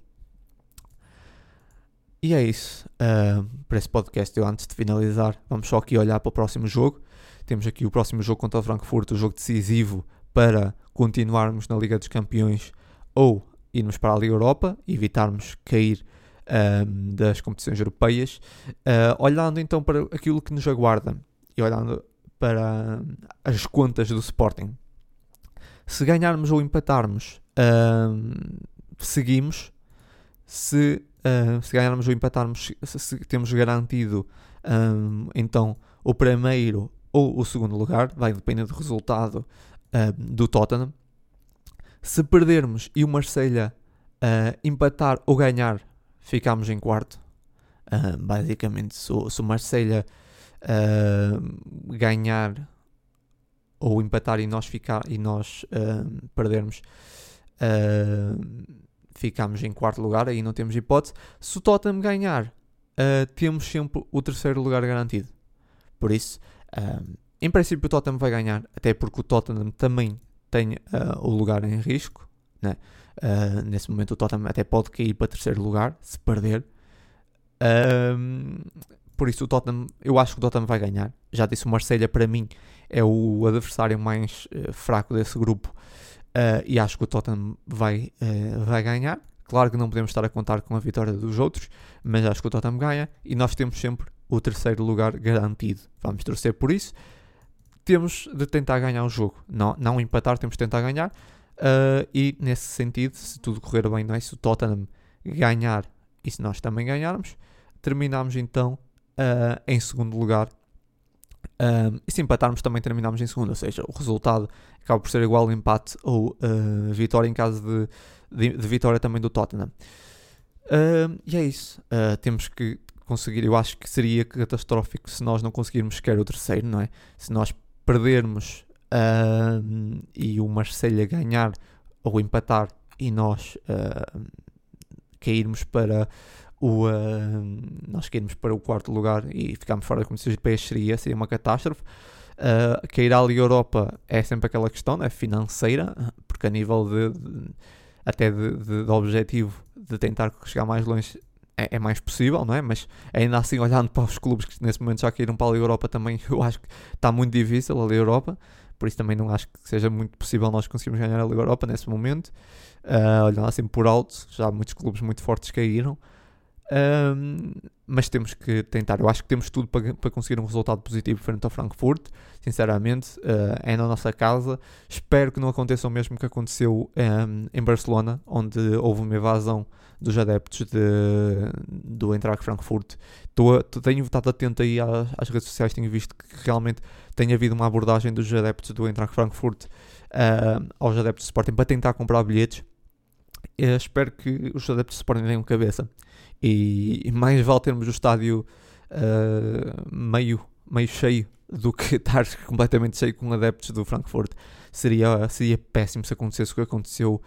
E é isso uh, para esse podcast. Eu, antes de finalizar, vamos só aqui olhar para o próximo jogo. Temos aqui o próximo jogo contra o Frankfurt, o jogo decisivo para continuarmos na Liga dos Campeões ou irmos para a Liga Europa, evitarmos cair um, das competições europeias, uh, olhando então para aquilo que nos aguarda e olhando para as contas do Sporting. Se ganharmos ou empatarmos, seguimos. Se, uh, se ganharmos ou empatarmos, se, se temos garantido um, então o primeiro ou o segundo lugar, vai depender do resultado do Tottenham. Se perdermos e o Marselha uh, empatar ou ganhar, ficámos em quarto. Uh, basicamente, se, se o Marselha uh, ganhar ou empatar e nós, ficar, e nós uh, perdermos, ficámos em quarto lugar, aí não temos hipótese. Se o Tottenham ganhar, temos sempre o terceiro lugar garantido. Por isso, em princípio, o Tottenham vai ganhar, até porque o Tottenham também tem o lugar em risco. Né? Uh, nesse momento o Tottenham até pode cair para terceiro lugar, se perder. por isso o Tottenham, eu acho que o Tottenham vai ganhar. Já disse o Marselha para mim é o adversário mais uh, fraco desse grupo. Uh, e acho que o Tottenham vai, uh, vai ganhar. Claro que não podemos estar a contar com a vitória dos outros, mas acho que o Tottenham ganha e nós temos sempre o terceiro lugar garantido. Vamos torcer por isso. Temos de tentar ganhar o jogo, não, não empatar, temos de tentar ganhar. Uh, e nesse sentido, se tudo correr bem, não é? se o Tottenham ganhar e se nós também ganharmos, terminamos então em segundo lugar um, e se empatarmos também terminamos em segundo, ou seja, o resultado acaba por ser igual empate ou uh, vitória em caso de, de, de, vitória também do Tottenham. Uh, e é isso. Uh, temos que conseguir. Eu acho que seria catastrófico se nós não conseguirmos sequer o terceiro, não é? Se nós perdermos e o Marselha ganhar ou empatar e nós cairmos para o, uh, nós caímos para o quarto lugar e ficámos fora da competição europeias seria, seria uma catástrofe. Uh, cair à Liga Europa é sempre aquela questão é financeira, porque a nível de, de até de, de, de, objetivo de tentar chegar mais longe é, é, mais possível, não é? Mas ainda assim, olhando para os clubes que nesse momento já caíram para a Liga Europa também, eu acho que está muito difícil a Liga Europa, por isso também não acho que seja muito possível nós conseguirmos ganhar a Liga Europa nesse momento. Uh, olhando assim por alto, já muitos clubes muito fortes caíram. Um, mas temos que tentar. Eu acho que temos tudo para, para conseguir um resultado positivo frente ao Frankfurt. Sinceramente, uh, é na nossa casa. Espero que não aconteça o mesmo que aconteceu um, em Barcelona, onde houve uma evasão dos adeptos de, do Eintracht Frankfurt. Tô, tenho estado atento aí às, redes sociais, tenho visto que realmente tem havido uma abordagem dos adeptos do Eintracht Frankfurt uh, aos adeptos de Sporting para tentar comprar bilhetes. Eu espero que os adeptos de Sporting tenham cabeça e, mais vale termos o estádio uh, meio, meio cheio do que estar completamente cheio com adeptos do Frankfurt. Seria, seria péssimo se acontecesse o que aconteceu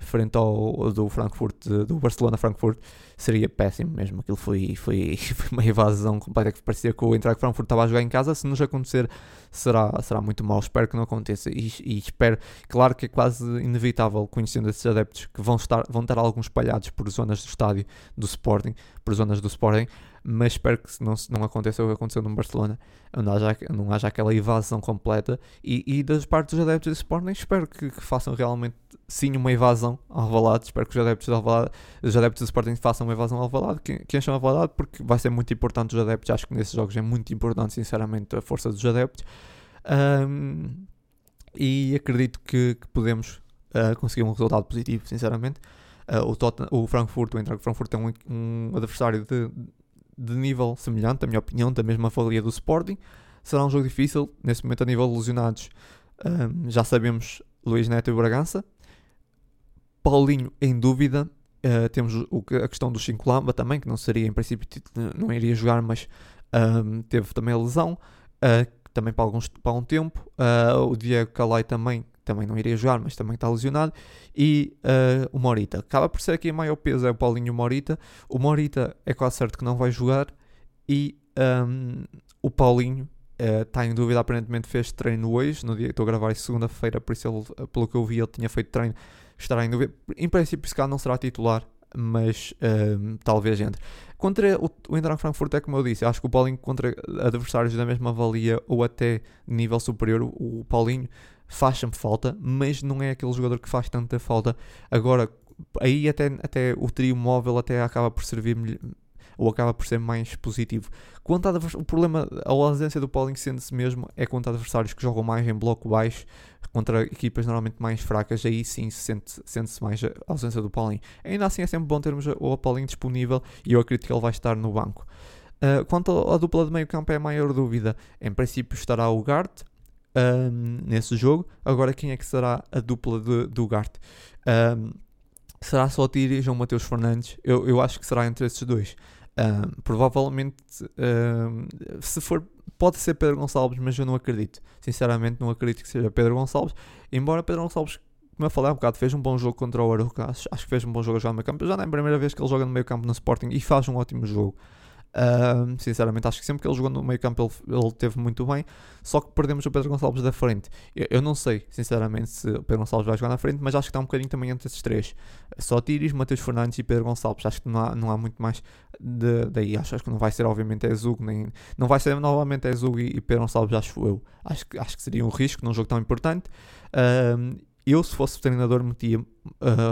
frente ao do Frankfurt, do Barcelona Frankfurt, seria péssimo mesmo. Aquilo foi, foi, foi uma evasão completa que parecia que o Eintracht Frankfurt estava a jogar em casa. Se nos acontecer, será, será muito mal. Espero que não aconteça e, e, espero, claro que é quase inevitável, conhecendo esses adeptos que vão estar, vão estar alguns espalhados por zonas do estádio do Sporting, por zonas do Sporting, mas espero que não, não aconteça o que aconteceu no Barcelona, não haja, não haja aquela evasão completa. E, e das partes dos adeptos do Sporting, espero que, que, façam realmente sim uma evasão ao Valade. Espero que os adeptos, do Alvalade, os adeptos do Sporting façam uma evasão ao Valade, que, que encham a Valade, porque vai ser muito importante os adeptos. Acho que nesses jogos é muito importante, sinceramente, a força dos adeptos. Um, e acredito que, que podemos uh, conseguir um resultado positivo, sinceramente. Uh, o, Tottenham, o Frankfurt, o Eintracht Frankfurt é um, um adversário de, de nível semelhante, na minha opinião, da mesma valia do Sporting. Será um jogo difícil, nesse momento a nível de lesionados, um, já sabemos Luís Neto e Bragança. Paulinho em dúvida. Uh, temos o, a questão do 5 Lamba também, que não seria em princípio, não iria jogar, mas um, teve também a lesão. Uh, também para, alguns, para um tempo. Uh, o Diego Calai também, também não iria jogar, mas também está lesionado. E uh, o Morita. Acaba por ser aqui o maior peso é o Paulinho Morita. O Morita é quase certo que não vai jogar. E um, o Paulinho está uh, em dúvida, aparentemente fez treino hoje, no dia que estou a gravar segunda-feira, por isso ele, pelo que eu vi ele tinha feito treino, estará em dúvida. Em princípio, se calhar não será titular, mas um, talvez entre. Contra o, o Eintracht Frankfurt é como eu disse, acho que o Paulinho contra adversários da mesma valia ou até nível superior, o Paulinho faz sempre falta, mas não é aquele jogador que faz tanta falta. Agora, aí até, até o trio móvel até acaba por servir ou acaba por ser mais positivo. Quanto a o problema, a ausência do Paulinho sendo-se mesmo é contra adversários que jogam mais em bloco baixo, contra equipas normalmente mais fracas, aí sim se sente-se sente mais a ausência do Paulinho. Ainda assim é sempre bom termos o Paulinho disponível e eu acredito que ele vai estar no banco. Uh, quanto à dupla de meio campo é a maior dúvida. Em princípio estará o Gart um, nesse jogo. Agora quem é que será a dupla de, do Gart? Um, será só Tiri e João Mateus Fernandes? Eu, eu acho que será entre esses dois. Um, provavelmente, se for, pode ser Pedro Gonçalves, mas eu não acredito. Sinceramente, não acredito que seja Pedro Gonçalves. Embora Pedro Gonçalves, como eu falei há um bocado, fez um bom jogo contra o Aruca. Acho, acho, que fez um bom jogo a jogar no meio campo. Já não é a primeira vez que ele joga no meio campo no Sporting e faz um ótimo jogo. Sinceramente, acho que sempre que ele jogou no meio campo ele, ele teve muito bem. Só que perdemos o Pedro Gonçalves da frente. Eu, eu, não sei, sinceramente, se o Pedro Gonçalves vai jogar na frente, mas acho que está um bocadinho também entre esses três: só Tiris, Matheus Fernandes e Pedro Gonçalves. Acho que não há, não há muito mais de, daí. Acho, acho que não vai ser, obviamente, Ezug, nem não vai ser novamente Ezug e, e Pedro Gonçalves, acho eu. Acho acho que seria um risco num jogo tão importante. Eu, se fosse treinador, metia uh,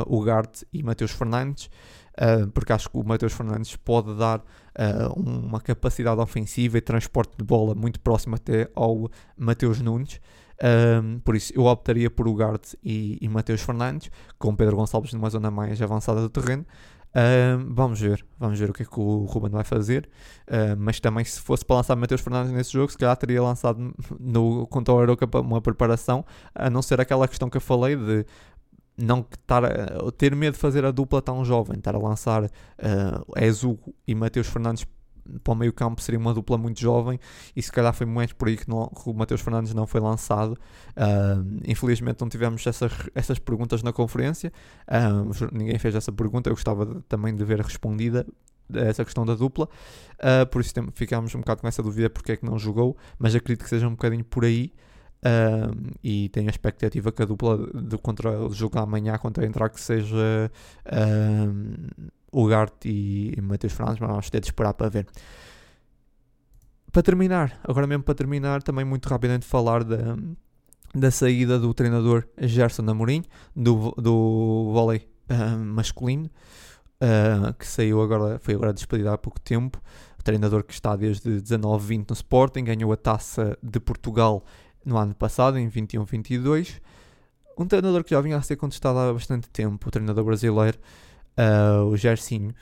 o Garte e Mateus Fernandes, uh, porque acho que o Mateus Fernandes pode dar uh, uma capacidade ofensiva e transporte de bola muito próximo até ao Mateus Nunes. Um, por isso, eu optaria por Ugarte e, e Mateus Fernandes, com Pedro Gonçalves numa zona mais avançada do terreno. Um, vamos ver, vamos ver o que é que o Ruben vai fazer. Uh, mas também, se fosse para lançar Mateus Fernandes nesse jogo, se calhar teria lançado no, contra o Aroca uma preparação, a não ser aquela questão que eu falei de não estar a, ter medo de fazer a dupla tão jovem, estar a lançar uh, e Mateus Fernandes para o meio campo seria uma dupla muito jovem e se calhar foi mais por aí que, não, que o Mateus Fernandes não foi lançado. Uh, infelizmente não tivemos essas, essas perguntas na conferência, uh, ninguém fez essa pergunta, eu gostava de, também de ver respondida essa questão da dupla, uh, por isso ficámos um bocado com essa dúvida porque é que não jogou, mas acredito que seja um bocadinho por aí. Um, e tenho a expectativa que a dupla de contra o jogo amanhã contra a que seja um, Gart e, e Matheus Fernandes, mas vamos ter de esperar para ver. Para terminar, agora mesmo para terminar, também muito rapidamente falar da, da saída do treinador Gerson Amorim, do, do vôlei uh, masculino, uh, que saiu agora, foi agora despedido há pouco tempo. Treinador que está desde 19-20 no Sporting, ganhou a taça de Portugal no ano passado, em 21-22. Um treinador que já vinha a ser contestado há bastante tempo, o treinador brasileiro, uh, o Gersinho.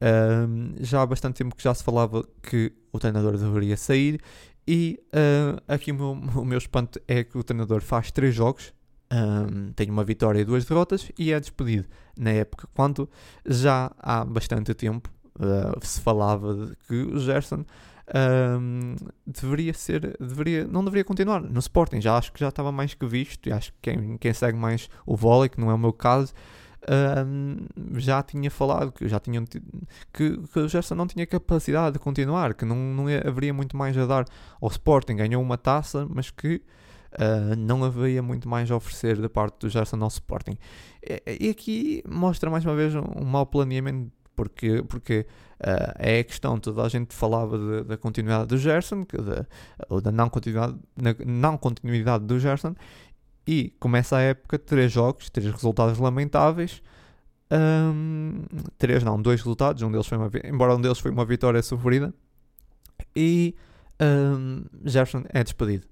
Uh, já há bastante tempo que já se falava que o treinador deveria sair e uh, aqui o meu, o meu espanto é que o treinador faz três jogos, um, tem uma vitória e duas derrotas e é despedido na época, quando já há bastante tempo uh, se falava de que o Gerson um, deveria ser, deveria, não deveria continuar no Sporting, já acho que já estava mais que visto e acho que quem, quem segue mais o vôlei, que não é o meu caso, um, já tinha falado que já tinham que, que o Gerson não tinha capacidade de continuar, que não, não haveria muito mais a dar ao Sporting. Ganhou uma taça, mas que uh, não havia muito mais a oferecer da parte do Gerson ao Sporting. E, e aqui mostra mais uma vez um, um mau planeamento porque, porque uh, é a questão, toda a gente falava da continuidade do Gerson, que de, ou da não continuidade, não continuidade do Gerson, e começa a época, três jogos, três resultados lamentáveis. Um, três não, dois resultados, um deles foi uma, embora um deles foi uma vitória sofrida. E um, Jefferson é despedido.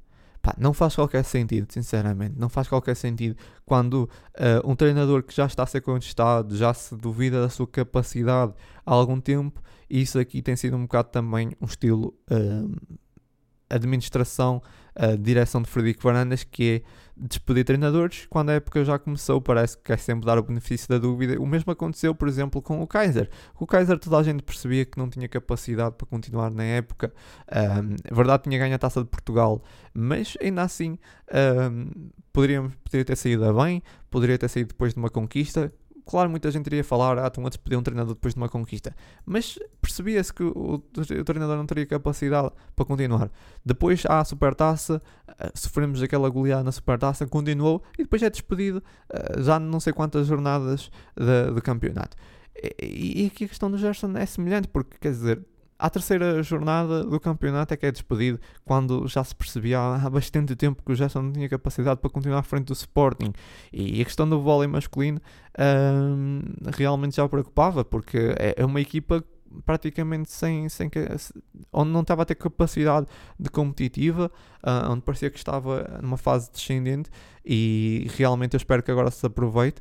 Pá, não faz qualquer sentido, sinceramente. Não faz qualquer sentido quando uh, um treinador que já está a ser contestado, já se duvida da sua capacidade há algum tempo, e isso aqui tem sido um bocado também um estilo uh, administração, a direção de Frederico Fernandes, que é despedir treinadores. Quando a época já começou, parece que quer sempre dar o benefício da dúvida. O mesmo aconteceu, por exemplo, com o Kaiser. O Kaiser toda a gente percebia que não tinha capacidade para continuar na época. Um, é verdade, tinha ganho a taça de Portugal, mas ainda assim um, poderia, poderia ter saído bem, poderia ter saído depois de uma conquista claro, muita gente iria falar, ah, estão a despedir um treinador depois de uma conquista. Mas percebia-se que o, o, treinador não teria capacidade para continuar. Depois há a supertaça, uh, sofremos aquela goleada na supertaça, continuou e depois é despedido uh, já não sei quantas jornadas de, de campeonato. E, e aqui a questão do Gerson é semelhante, porque quer dizer, à terceira jornada do campeonato é que é despedido, quando já se percebia há bastante tempo que o Gerson não tinha capacidade para continuar à frente do Sporting. E a questão do vôlei masculino hum, realmente já preocupava, porque é, é uma equipa praticamente sem, sem onde não estava a ter capacidade de competitiva, uh, onde parecia que estava numa fase descendente e realmente eu espero que agora se aproveite.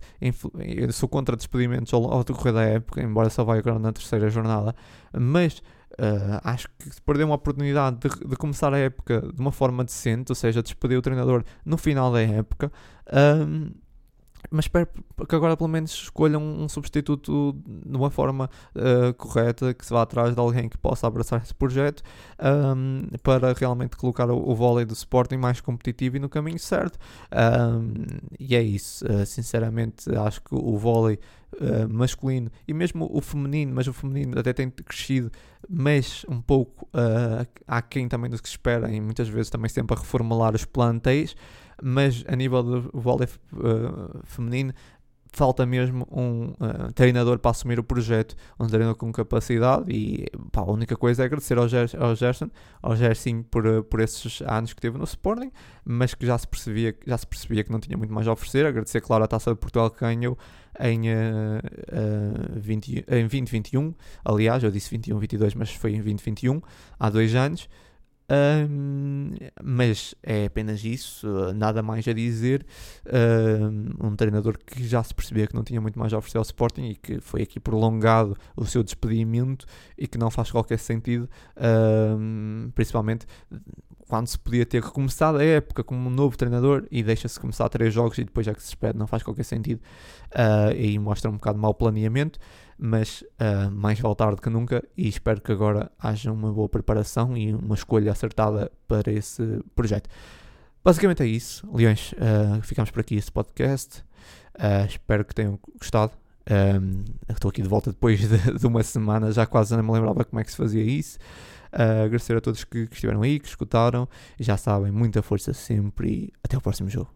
Eu sou contra despedimentos ao, ao decorrer da época, embora só vai agora na terceira jornada, mas Uh, acho que se perdeu uma oportunidade de, de, começar a época de uma forma decente, ou seja, despedir o treinador no final da época. Um, mas espero que agora pelo menos escolham um, substituto de uma forma uh, correta, que se vá atrás de alguém que possa abraçar esse projeto um, para realmente colocar o, o vôlei do Sporting mais competitivo e no caminho certo. Um, e é isso, uh, sinceramente acho que o vôlei uh, masculino e mesmo o feminino, mas o feminino até tem crescido, mas um pouco uh, aquém também do que se espera e muitas vezes também sempre a reformular os plantéis, mas a nível do vôlei uh, feminino falta mesmo um uh, treinador para assumir o projeto, um treinador com capacidade e pá, a única coisa é agradecer ao, Ger ao Gerson, ao Gerson por, uh, por esses anos que teve no Sporting, mas que já se, percebia, já se percebia que não tinha muito mais a oferecer, agradecer claro a Taça de Portugal que ganhou em, uh, uh, 20, em 2021, aliás, eu disse 21, 22, mas foi em 2021, há dois anos, um, mas é apenas isso, nada mais a dizer. Um, um, treinador que já se percebia que não tinha muito mais a oferecer ao Sporting e que foi aqui prolongado o seu despedimento e que não faz qualquer sentido, um, principalmente quando se podia ter recomeçado a época como um novo treinador e deixa-se começar três jogos e depois é que se espera, não faz qualquer sentido. Uh, e mostra um bocado mau planeamento mas uh, mais vale tarde que nunca e espero que agora haja uma boa preparação e uma escolha acertada para esse projeto. Basicamente é isso, Leões. Uh, ficamos por aqui esse podcast. Uh, espero que tenham gostado. Um, estou aqui de volta depois de, de, uma semana, já quase não me lembrava como é que se fazia isso. Uh, agradecer a todos que, que estiveram aí, que escutaram. Já sabem, muita força sempre e até o próximo jogo.